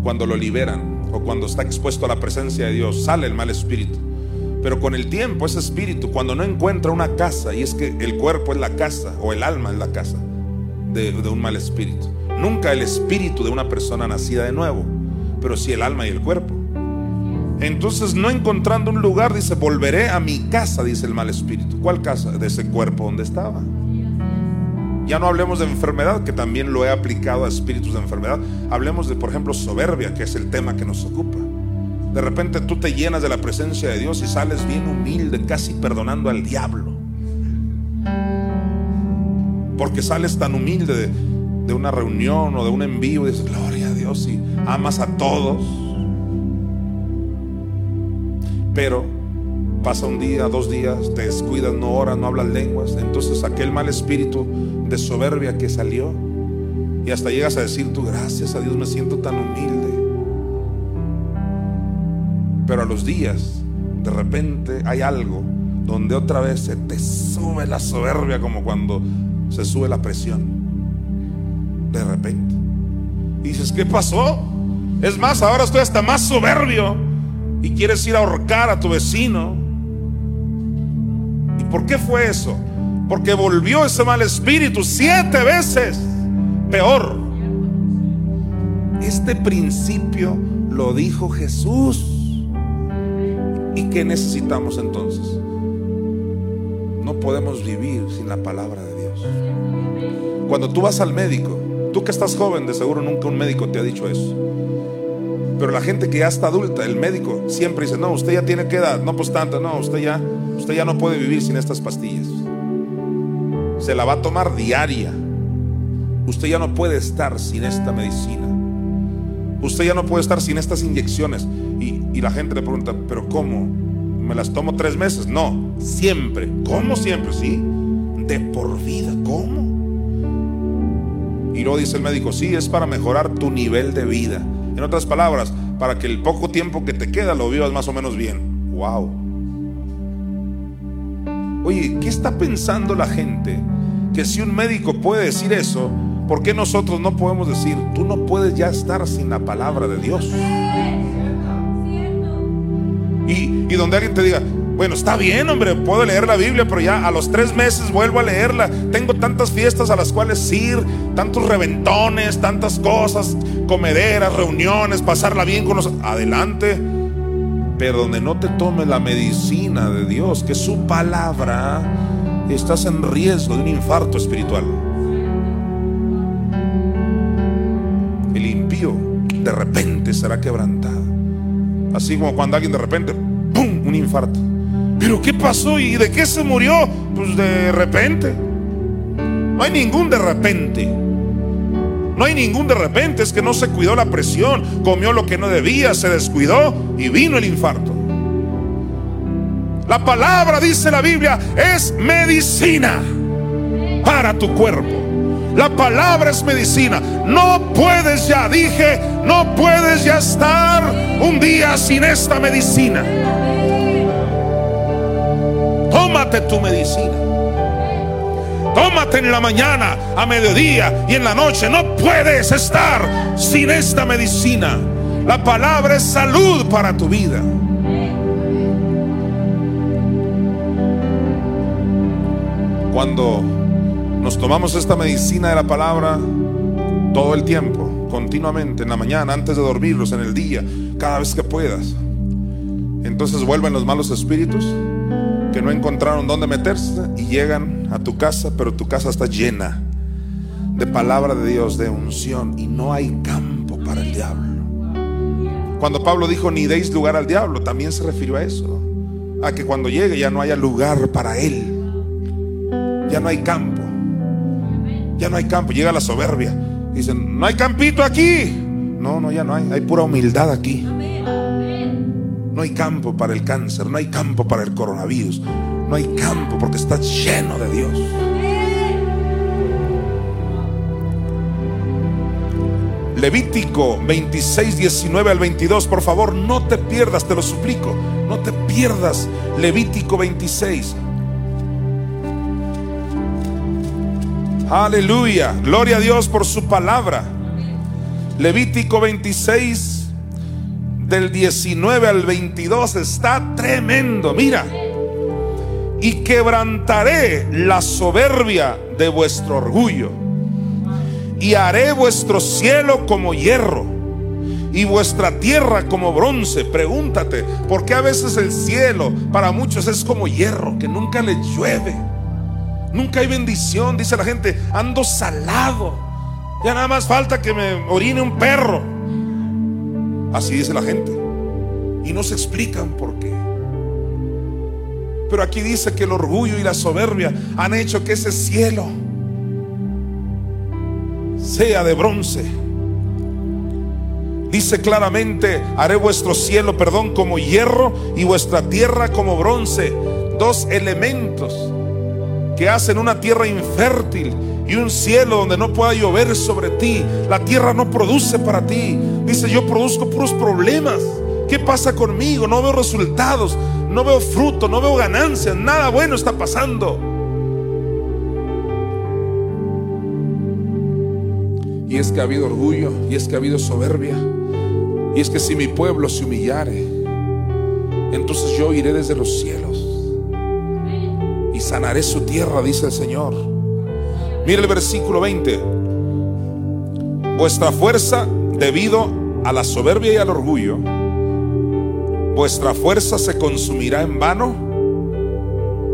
Cuando lo liberan o cuando está expuesto a la presencia de Dios, sale el mal espíritu. Pero con el tiempo ese espíritu, cuando no encuentra una casa, y es que el cuerpo es la casa o el alma es la casa de, un mal espíritu. Nunca el espíritu de una persona nacida de nuevo, pero sí el alma y el cuerpo. Entonces, no encontrando un lugar, dice, volveré a mi casa, dice el mal espíritu. ¿Cuál casa? De ese cuerpo donde estaba. Ya no hablemos de enfermedad, que también lo he aplicado a espíritus de enfermedad. Hablemos de, por ejemplo, soberbia, que es el tema que nos ocupa. De repente tú te llenas de la presencia de Dios y sales bien humilde, casi perdonando al diablo. Porque sales tan humilde de, una reunión o de un envío y dices, gloria a Dios, y amas a todos. Pero pasa un día, dos días, te descuidas, no oras, no hablas lenguas. Entonces aquel mal espíritu de soberbia que salió y hasta llegas a decir tú, gracias a Dios me siento tan humilde. Pero a los días, de repente hay algo donde otra vez se te sube la soberbia como cuando se sube la presión. De repente. Y dices, ¿qué pasó? Es más, ahora estoy hasta más soberbio y quieres ir a ahorcar a tu vecino. ¿Y por qué fue eso? Porque volvió ese mal espíritu siete veces peor. Este principio lo dijo Jesús. ¿Y qué necesitamos entonces? No podemos vivir sin la palabra de Dios. Cuando tú vas al médico, tú que estás joven, de seguro nunca un médico te ha dicho eso. Pero la gente que ya está adulta, el médico siempre dice, no, usted ya tiene que edad, no pues tanto, no, usted ya, usted ya no puede vivir sin estas pastillas. Se la va a tomar diaria. Usted ya no puede estar sin esta medicina. Usted ya no puede estar sin estas inyecciones. Y, y la gente le pregunta, pero ¿cómo? ¿Me las tomo tres meses? No, siempre. ¿Cómo siempre? Sí, de por vida. ¿Cómo? Y luego dice el médico, sí, es para mejorar tu nivel de vida. En otras palabras, para que el poco tiempo que te queda lo vivas más o menos bien. Wow. Oye, ¿qué está pensando la gente? Que si un médico puede decir eso, ¿por qué nosotros no podemos decir, tú no puedes ya estar sin la palabra de Dios? Y, y donde alguien te diga, bueno, está bien, hombre, puedo leer la Biblia, pero ya a los tres meses vuelvo a leerla. Tengo tantas fiestas a las cuales ir, tantos reventones, tantas cosas, comederas, reuniones, pasarla bien con los... Adelante. Pero donde no te tomes la medicina de Dios, que su palabra, estás en riesgo de un infarto espiritual. El impío de repente será quebrantado. Así como cuando alguien de repente, ¡pum!, un infarto. ¿Pero qué pasó y de qué se murió? Pues de repente. No hay ningún de repente. No hay ningún de repente, es que no se cuidó la presión, comió lo que no debía, se descuidó y vino el infarto. La palabra, dice la Biblia, es medicina para tu cuerpo. La palabra es medicina. No puedes ya, dije, no puedes ya estar un día sin esta medicina. Tómate tu medicina. Tómate en la mañana, a mediodía y en la noche. No puedes estar sin esta medicina. La palabra es salud para tu vida. Cuando nos tomamos esta medicina de la palabra todo el tiempo, continuamente, en la mañana, antes de dormirlos, en el día, cada vez que puedas, entonces vuelven los malos espíritus que no encontraron dónde meterse y llegan a tu casa, pero tu casa está llena de palabra de Dios, de unción, y no hay campo para el diablo. Cuando Pablo dijo ni deis lugar al diablo, también se refirió a eso, a que cuando llegue ya no haya lugar para él, ya no hay campo, ya no hay campo, llega la soberbia, dicen, no hay campito aquí, no, no, ya no hay, hay pura humildad aquí. No hay campo para el cáncer, no hay campo para el coronavirus, no hay campo porque estás lleno de Dios. Levítico 26, 19 al 22, por favor, no te pierdas, te lo suplico, no te pierdas Levítico 26. Aleluya, gloria a Dios por su palabra. Levítico 26, del 19 al 22, está tremendo, mira. Y quebrantaré la soberbia de vuestro orgullo. Y haré vuestro cielo como hierro y vuestra tierra como bronce. Pregúntate, ¿por qué a veces el cielo para muchos es como hierro, que nunca le llueve? Nunca hay bendición, dice la gente, ando salado. Ya nada más falta que me orine un perro. Así dice la gente. Y no se explican por qué. Pero aquí dice que el orgullo y la soberbia han hecho que ese cielo sea de bronce. Dice claramente, haré vuestro cielo, perdón, como hierro y vuestra tierra como bronce. Dos elementos que hacen una tierra infértil y un cielo donde no pueda llover sobre ti. La tierra no produce para ti. Dice, yo produzco puros problemas. ¿Qué pasa conmigo? No veo resultados, no veo fruto, no veo ganancias, nada bueno está pasando. Y es que ha habido orgullo, y es que ha habido soberbia, y es que si mi pueblo se humillare, entonces yo iré desde los cielos y sanaré su tierra, dice el Señor. Mire el versículo 20. Vuestra fuerza debido a la soberbia y al orgullo, vuestra fuerza se consumirá en vano.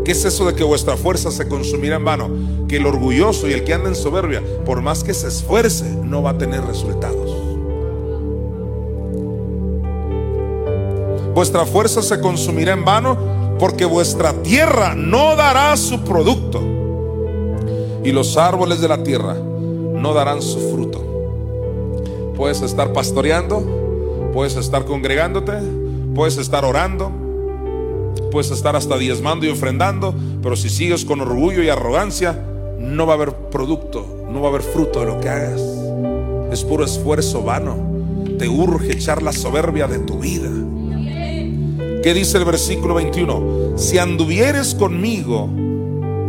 ¿Qué es eso de que vuestra fuerza se consumirá en vano? Que el orgulloso y el que anda en soberbia, por más que se esfuerce, no va a tener resultados. Vuestra fuerza se consumirá en vano porque vuestra tierra no dará su producto y los árboles de la tierra no darán su fruto. Puedes estar pastoreando, puedes estar congregándote, puedes estar orando, puedes estar hasta diezmando y ofrendando, pero si sigues con orgullo y arrogancia, no va a haber producto, no va a haber fruto de lo que hagas. Es puro esfuerzo vano. Te urge echar la soberbia de tu vida. ¿Qué dice el versículo 21? Si anduvieres conmigo,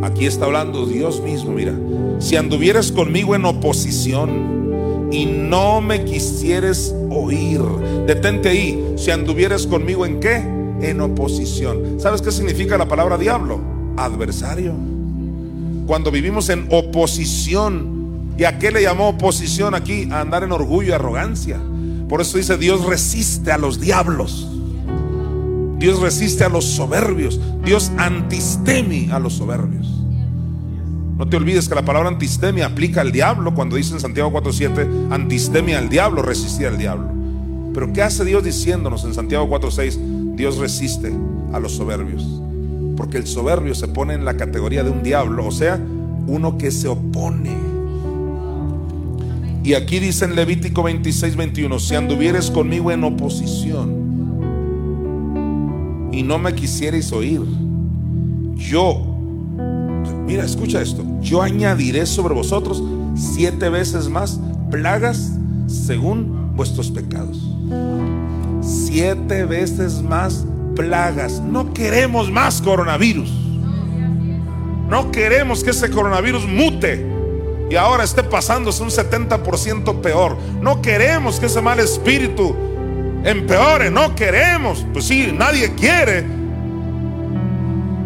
aquí está hablando Dios mismo, mira, si anduvieres conmigo en oposición y no me quisieres oír, detente ahí, si anduvieres conmigo en qué? En oposición. ¿Sabes qué significa la palabra diablo? Adversario. Cuando vivimos en oposición, ¿y a qué le llamó oposición aquí? A andar en orgullo y arrogancia. Por eso dice Dios resiste a los diablos. Dios resiste a los soberbios. Dios antistemi a los soberbios. No te olvides que la palabra antistemia aplica al diablo cuando dice en Santiago 4.7, antistemia al diablo, resistir al diablo. Pero ¿qué hace Dios diciéndonos en Santiago 4.6? Dios resiste a los soberbios. Porque el soberbio se pone en la categoría de un diablo, o sea, uno que se opone. Y aquí dice en Levítico 26.21, si anduvieres conmigo en oposición y no me quisierais oír, yo, mira, escucha esto, yo añadiré sobre vosotros siete veces más plagas según vuestros pecados. Siete veces más plagas. No queremos más coronavirus. No queremos que ese coronavirus mute y ahora esté pasándose un 70% peor. No queremos que ese mal espíritu empeore, no queremos. Pues sí, nadie quiere.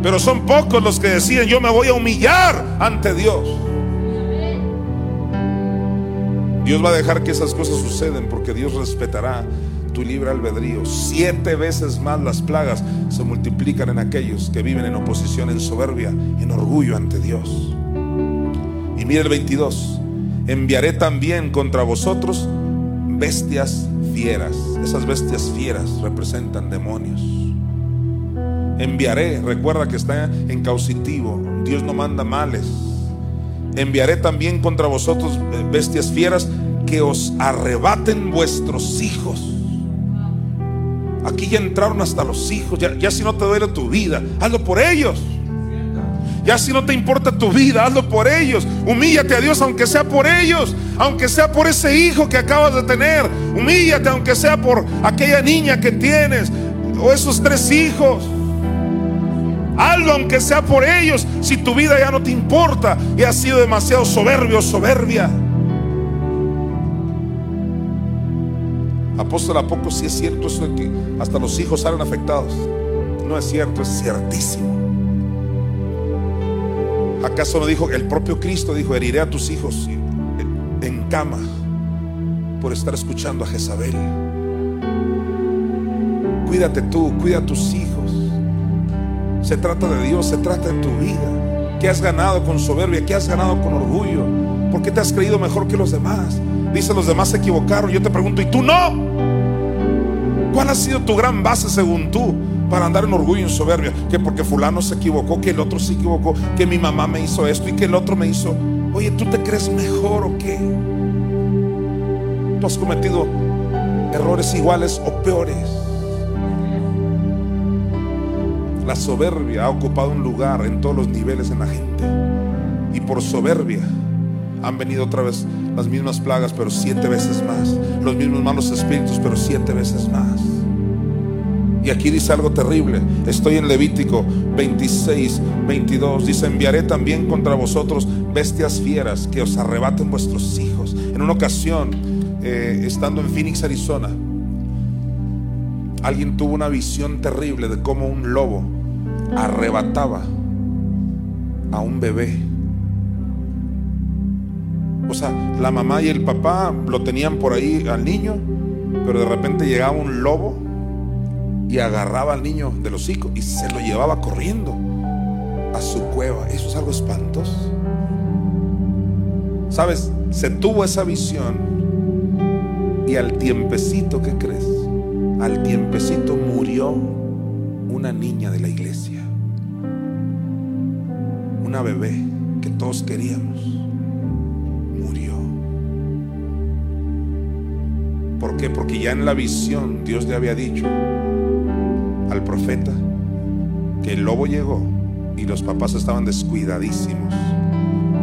Pero son pocos los que deciden, yo me voy a humillar ante Dios. Dios va a dejar que esas cosas suceden porque Dios respetará tu libre albedrío. Siete veces más las plagas se multiplican en aquellos que viven en oposición, en soberbia, en orgullo ante Dios. Y mire el 22. Enviaré también contra vosotros bestias fieras. Esas bestias fieras representan demonios. Enviaré, recuerda que está en causitivo. Dios no manda males. Enviaré también contra vosotros bestias fieras que os arrebaten vuestros hijos. Aquí ya entraron hasta los hijos. Ya, ya si no te duele tu vida, hazlo por ellos. Ya si no te importa tu vida, hazlo por ellos. Humíllate a Dios aunque sea por ellos, aunque sea por ese hijo que acabas de tener. Humíllate aunque sea por aquella niña que tienes o esos tres hijos. Hazlo aunque sea por ellos, si tu vida ya no te importa y has sido demasiado soberbio soberbia. Apóstol, ¿a poco si es cierto eso de que hasta los hijos salen afectados? No es cierto, es ciertísimo. ¿Acaso no dijo el propio Cristo dijo, heriré a tus hijos en cama por estar escuchando a Jezabel? Cuídate tú, cuida a tus hijos. Se trata de Dios, se trata de tu vida. ¿Qué has ganado con soberbia? ¿Qué has ganado con orgullo? ¿Por qué te has creído mejor que los demás? Dice los demás se equivocaron. Yo te pregunto, ¿y tú no? ¿Cuál ha sido tu gran base según tú para andar en orgullo y en soberbia? Que porque fulano se equivocó, que el otro se equivocó, que mi mamá me hizo esto y que el otro me hizo. Oye, ¿tú te crees mejor o qué? Tú has cometido errores iguales o peores. La soberbia ha ocupado un lugar en todos los niveles en la gente. Y por soberbia han venido otra vez las mismas plagas, pero siete veces más. Los mismos malos espíritus, pero siete veces más. Y aquí dice algo terrible. Estoy en Levítico 26, 22. Dice, enviaré también contra vosotros bestias fieras que os arrebaten vuestros hijos. En una ocasión, eh, estando en Phoenix, Arizona, alguien tuvo una visión terrible de cómo un lobo arrebataba a un bebé o sea, la mamá y el papá lo tenían por ahí al niño, pero de repente llegaba un lobo y agarraba al niño de los hocico y se lo llevaba corriendo a su cueva. Eso es algo espantoso. ¿Sabes? Se tuvo esa visión y al tiempecito, ¿qué crees? Al tiempecito murió una niña de la iglesia. Una bebé que todos queríamos. ¿Por qué? Porque ya en la visión Dios le había dicho al profeta que el lobo llegó y los papás estaban descuidadísimos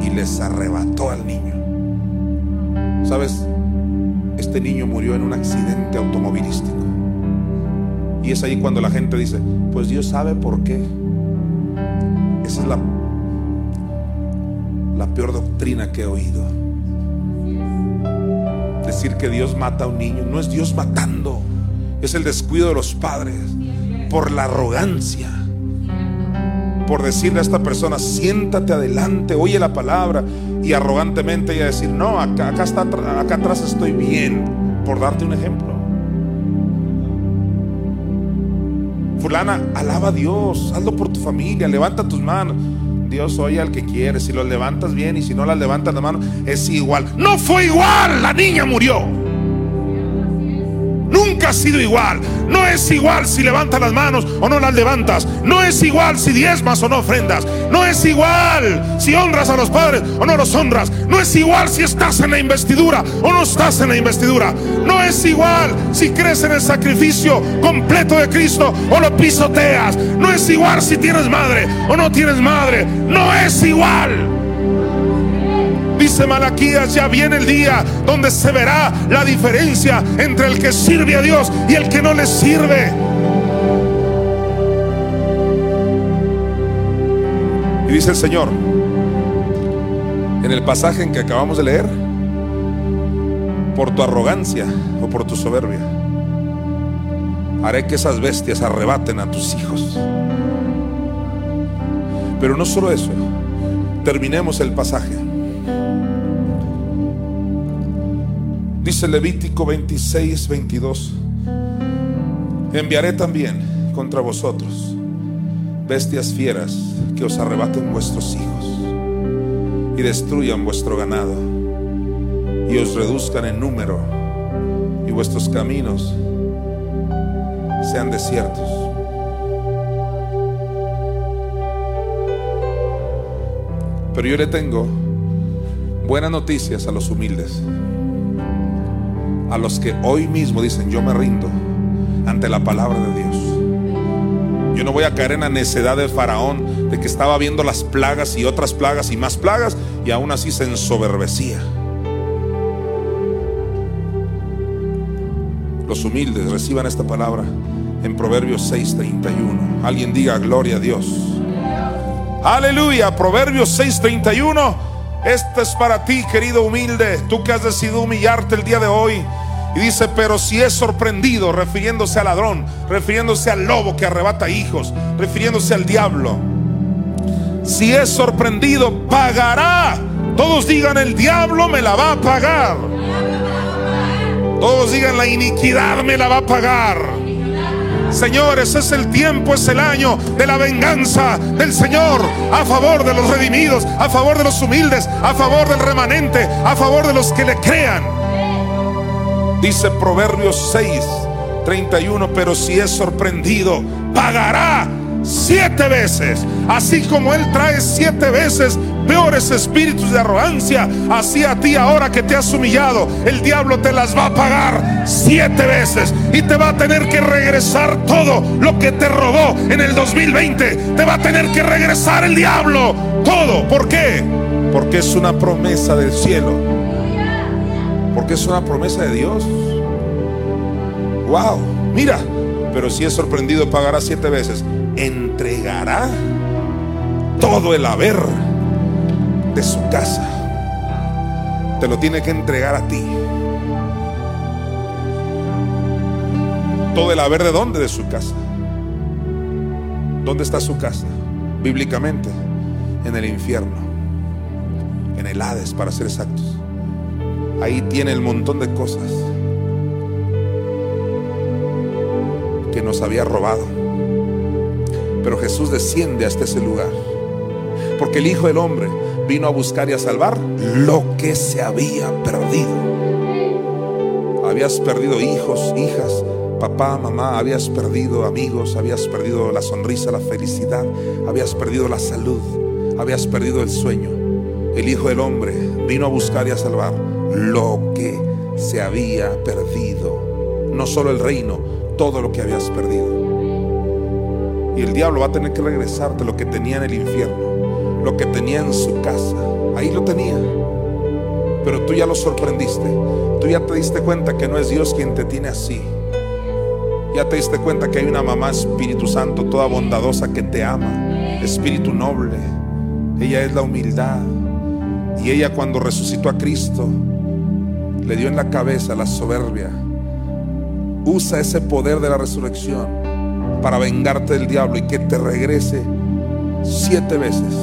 y les arrebató al niño. ¿Sabes? Este niño murió en un accidente automovilístico. Y es ahí cuando la gente dice, pues Dios sabe por qué. Esa es la, la peor doctrina que he oído decir que Dios mata a un niño. No es Dios matando, es el descuido de los padres por la arrogancia. Por decirle a esta persona, siéntate adelante, oye la palabra y arrogantemente ella decir, no, acá, atrás estoy bien, por darte un ejemplo. Fulana, alaba a Dios, hazlo por tu familia, levanta tus manos. Dios oye al que quiere. Si lo levantas bien y si no las levantas la mano, es igual. No fue igual, la niña murió. Nunca ha sido igual. No es igual si levantas las manos o no las levantas. No es igual si diezmas o no ofrendas. No es igual si honras a los padres o no los honras. No es igual si estás en la investidura o no estás en la investidura. Es igual si crees en el sacrificio completo de Cristo o lo pisoteas. No es igual si tienes madre o no tienes madre. No es igual. Dice Malaquías, ya viene el día donde se verá la diferencia entre el que sirve a Dios y el que no le sirve. Y dice el Señor, en el pasaje en que acabamos de leer, por tu arrogancia o por tu soberbia, haré que esas bestias arrebaten a tus hijos. Pero no solo eso, terminemos el pasaje. Dice Levítico 26, 22. Enviaré también contra vosotros bestias fieras que os arrebaten vuestros hijos y destruyan vuestro ganado y os reduzcan en número y vuestros caminos sean desiertos. Pero yo le tengo buenas noticias a los humildes a los que hoy mismo dicen, yo me rindo ante la palabra de Dios. Yo no voy a caer en la necedad del faraón de que estaba viendo las plagas y otras plagas y más plagas y aún así se ensoberbecía. Humildes reciban esta palabra en Proverbios 6:31. Alguien diga gloria a Dios. Aleluya, Proverbios 6:31. Esto es para ti, querido humilde, tú que has decidido humillarte el día de hoy. Y dice, pero si es sorprendido, refiriéndose al ladrón, refiriéndose al lobo que arrebata hijos, refiriéndose al diablo. Si es sorprendido, pagará. Todos digan, el diablo me la va a pagar. Todos digan, la iniquidad me la va a pagar. Señores, es el tiempo, es el año de la venganza del Señor a favor de los redimidos, a favor de los humildes, a favor del remanente, a favor de los que le crean. Dice Proverbios 6, 31, pero si es sorprendido, pagará siete veces. Así como Él trae siete veces peores espíritus de arrogancia, así a ti ahora que te has humillado, el diablo te las va a pagar siete veces y te va a tener que regresar todo lo que te robó en el 2020. Te va a tener que regresar el diablo todo. ¿Por qué? Porque es una promesa del cielo. Porque es una promesa de Dios. Wow, mira, pero si es sorprendido pagará siete veces. Entregará todo el haber de su casa. Te lo tiene que entregar a ti. Todo el haber de dónde? De su casa. ¿Dónde está su casa? Bíblicamente, en el infierno, en el Hades, para ser exactos. Ahí tiene el montón de cosas que nos había robado. Pero Jesús desciende hasta ese lugar. Porque el Hijo del Hombre vino a buscar y a salvar lo que se había perdido. Habías perdido hijos, hijas, papá, mamá, habías perdido amigos, habías perdido la sonrisa, la felicidad, habías perdido la salud, habías perdido el sueño. El Hijo del Hombre vino a buscar y a salvar lo que se había perdido. No solo el reino, todo lo que habías perdido. Y el diablo va a tener que regresarte lo que tenía en el infierno, lo que tenía en su casa. Ahí lo tenía. Pero tú ya lo sorprendiste. Tú ya te diste cuenta que no es Dios quien te tiene así. Ya te diste cuenta que hay una mamá Espíritu Santo toda bondadosa que te ama. Espíritu noble. Ella es la humildad. Y ella cuando resucitó a Cristo, le dio en la cabeza la soberbia. Usa ese poder de la resurrección para vengarte del diablo y que te regrese siete veces.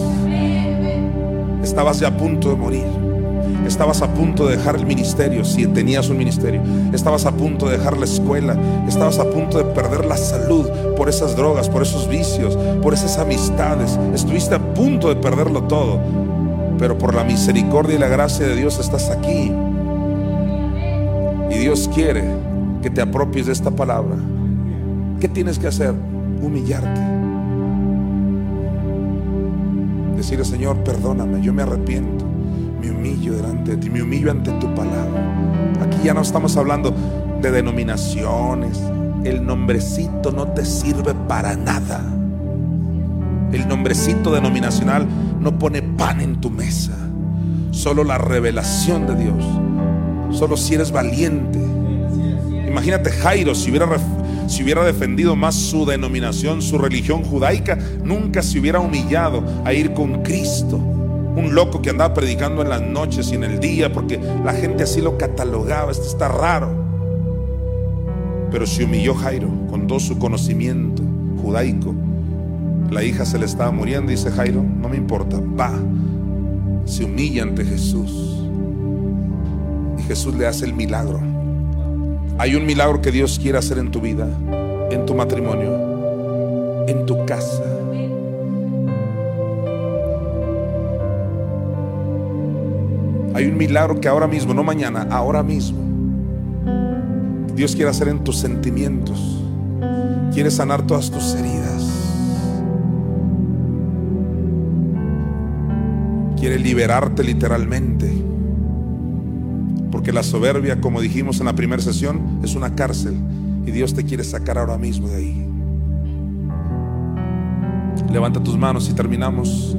Estabas ya a punto de morir. Estabas a punto de dejar el ministerio, si tenías un ministerio. Estabas a punto de dejar la escuela. Estabas a punto de perder la salud por esas drogas, por esos vicios, por esas amistades. Estuviste a punto de perderlo todo. Pero por la misericordia y la gracia de Dios estás aquí. Y Dios quiere que te apropies de esta palabra. ¿Qué tienes que hacer? Humillarte. Decirle, Señor, perdóname, yo me arrepiento. Me humillo delante de ti, me humillo ante tu palabra. Aquí ya no estamos hablando de denominaciones. El nombrecito no te sirve para nada. El nombrecito denominacional no pone pan en tu mesa. Solo la revelación de Dios. Solo si eres valiente. Imagínate Jairo si hubiera, si hubiera defendido más su denominación, su religión judaica, nunca se hubiera humillado a ir con Cristo. Un loco que andaba predicando en las noches y en el día porque la gente así lo catalogaba. Esto está raro. Pero se humilló Jairo con todo su conocimiento judaico. La hija se le estaba muriendo, dice Jairo, no me importa, va. Se humilla ante Jesús. Y Jesús le hace el milagro. Hay un milagro que Dios quiere hacer en tu vida, en tu matrimonio, en tu casa. Hay un milagro que ahora mismo, no mañana, ahora mismo, Dios quiere hacer en tus sentimientos. Quiere sanar todas tus heridas. Quiere liberarte literalmente. La soberbia, como dijimos en la primera sesión, es una cárcel. Y Dios te quiere sacar ahora mismo de ahí. Levanta tus manos y terminamos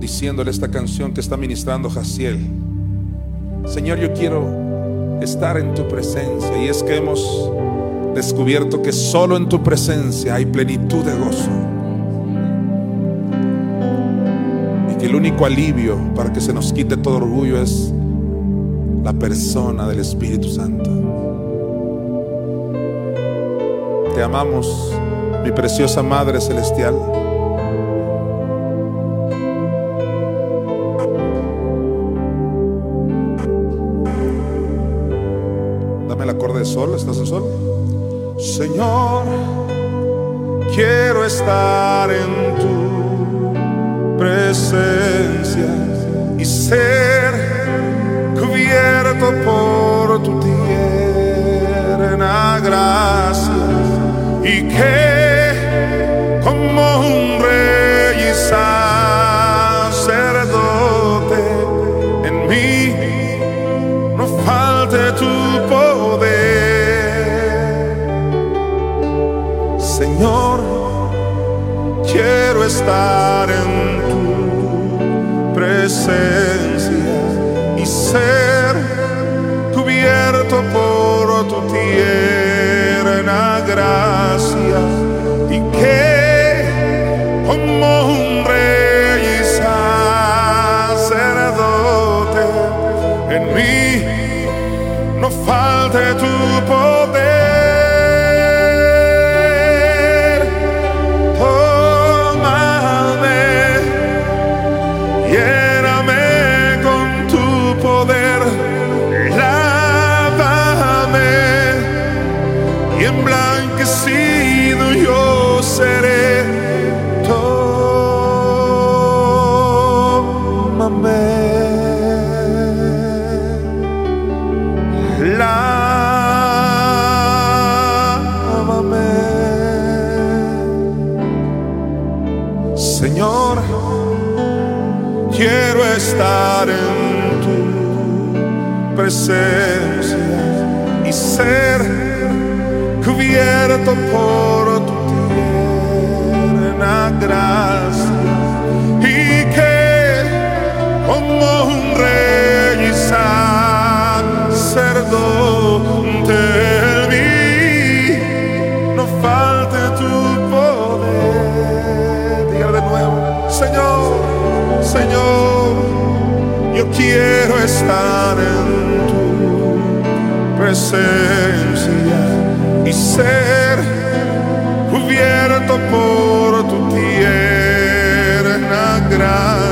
diciéndole esta canción que está ministrando Jaciel. Señor, yo quiero estar en tu presencia y es que hemos descubierto que solo en tu presencia hay plenitud de gozo. Y que el único alivio para que se nos quite todo orgullo es la persona del Espíritu Santo. Te amamos, mi preciosa Madre Celestial. Dame el acorde de sol, ¿estás en sol? Señor, quiero estar en tu presencia y ser cubierto por tu tierna gracia y que como un rey y sacerdote en mí no falte tu poder. Señor, quiero estar gracia y que como un rey y sacerdote en mí no falte tu poder. Tómame, lléname con tu poder, lávame y emblanquecido estar en tu presencia y ser cubierto por tu tierna gracia. Y que como un rey y sacerdote quiero estar en tu presencia y ser cubierto por tu tierna gracia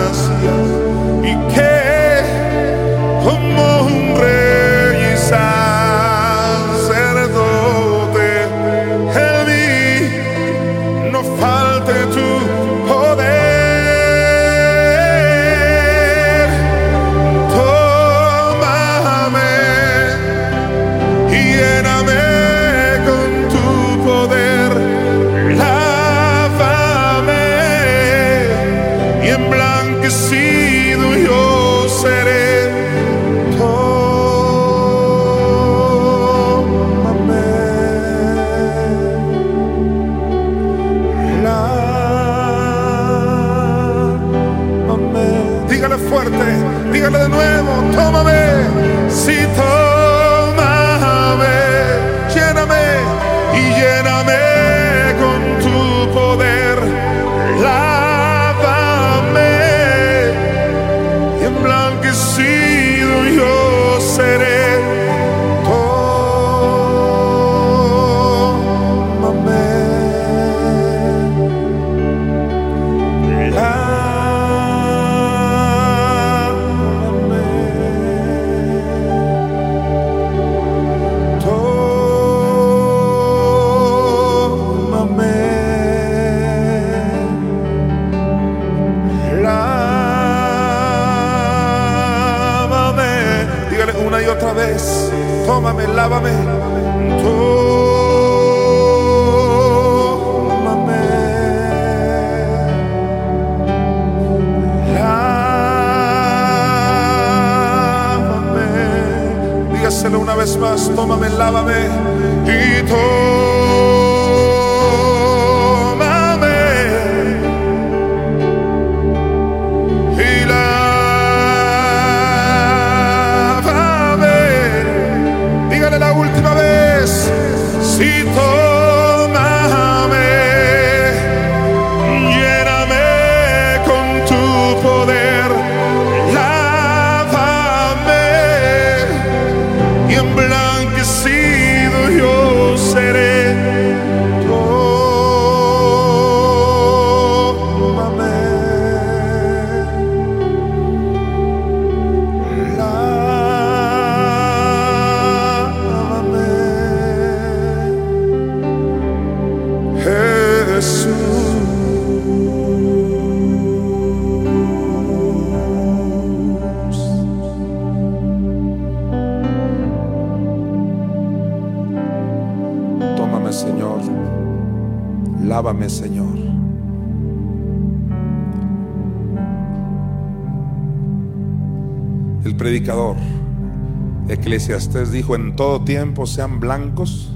Eclesiastés dijo, en todo tiempo sean blancos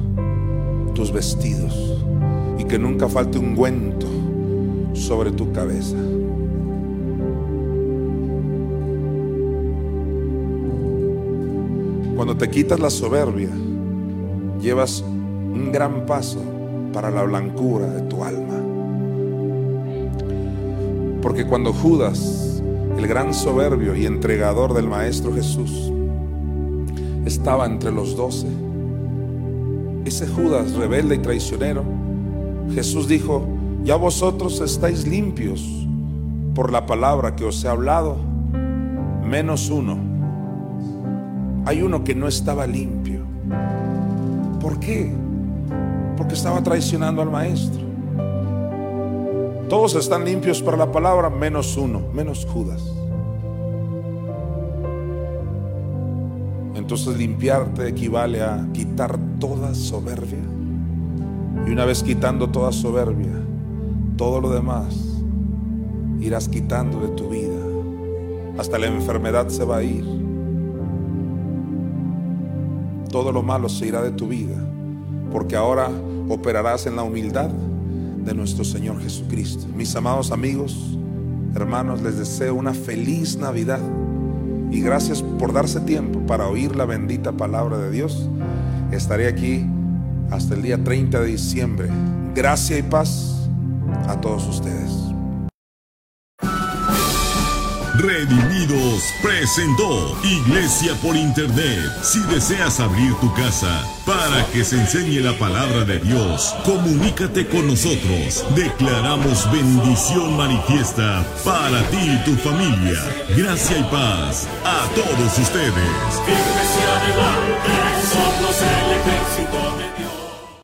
tus vestidos y que nunca falte un ungüento sobre tu cabeza. Cuando te quitas la soberbia, llevas un gran paso para la blancura de tu alma. Porque cuando Judas, el gran soberbio y entregador del Maestro Jesús, estaba entre los doce, ese Judas rebelde y traicionero, Jesús dijo, ya vosotros estáis limpios por la palabra que os he hablado, menos uno. Hay uno que no estaba limpio. ¿Por qué? Porque estaba traicionando al maestro. Todos están limpios por la palabra, menos uno, menos Judas. Entonces limpiarte equivale a quitar toda soberbia. Y una vez quitando toda soberbia, todo lo demás irás quitando de tu vida. Hasta la enfermedad se va a ir. Todo lo malo se irá de tu vida. Porque ahora operarás en la humildad de nuestro Señor Jesucristo. Mis amados amigos, hermanos, les deseo una feliz Navidad. Y gracias por darse tiempo para oír la bendita palabra de Dios. Estaré aquí hasta el día 30 de diciembre. Gracia y paz a todos ustedes.
Redimidos presentó Iglesia por Internet. Si deseas abrir tu casa para que se enseñe la palabra de Dios. Comunícate con nosotros. Declaramos bendición manifiesta para ti y tu familia. Gracia y paz a todos ustedes.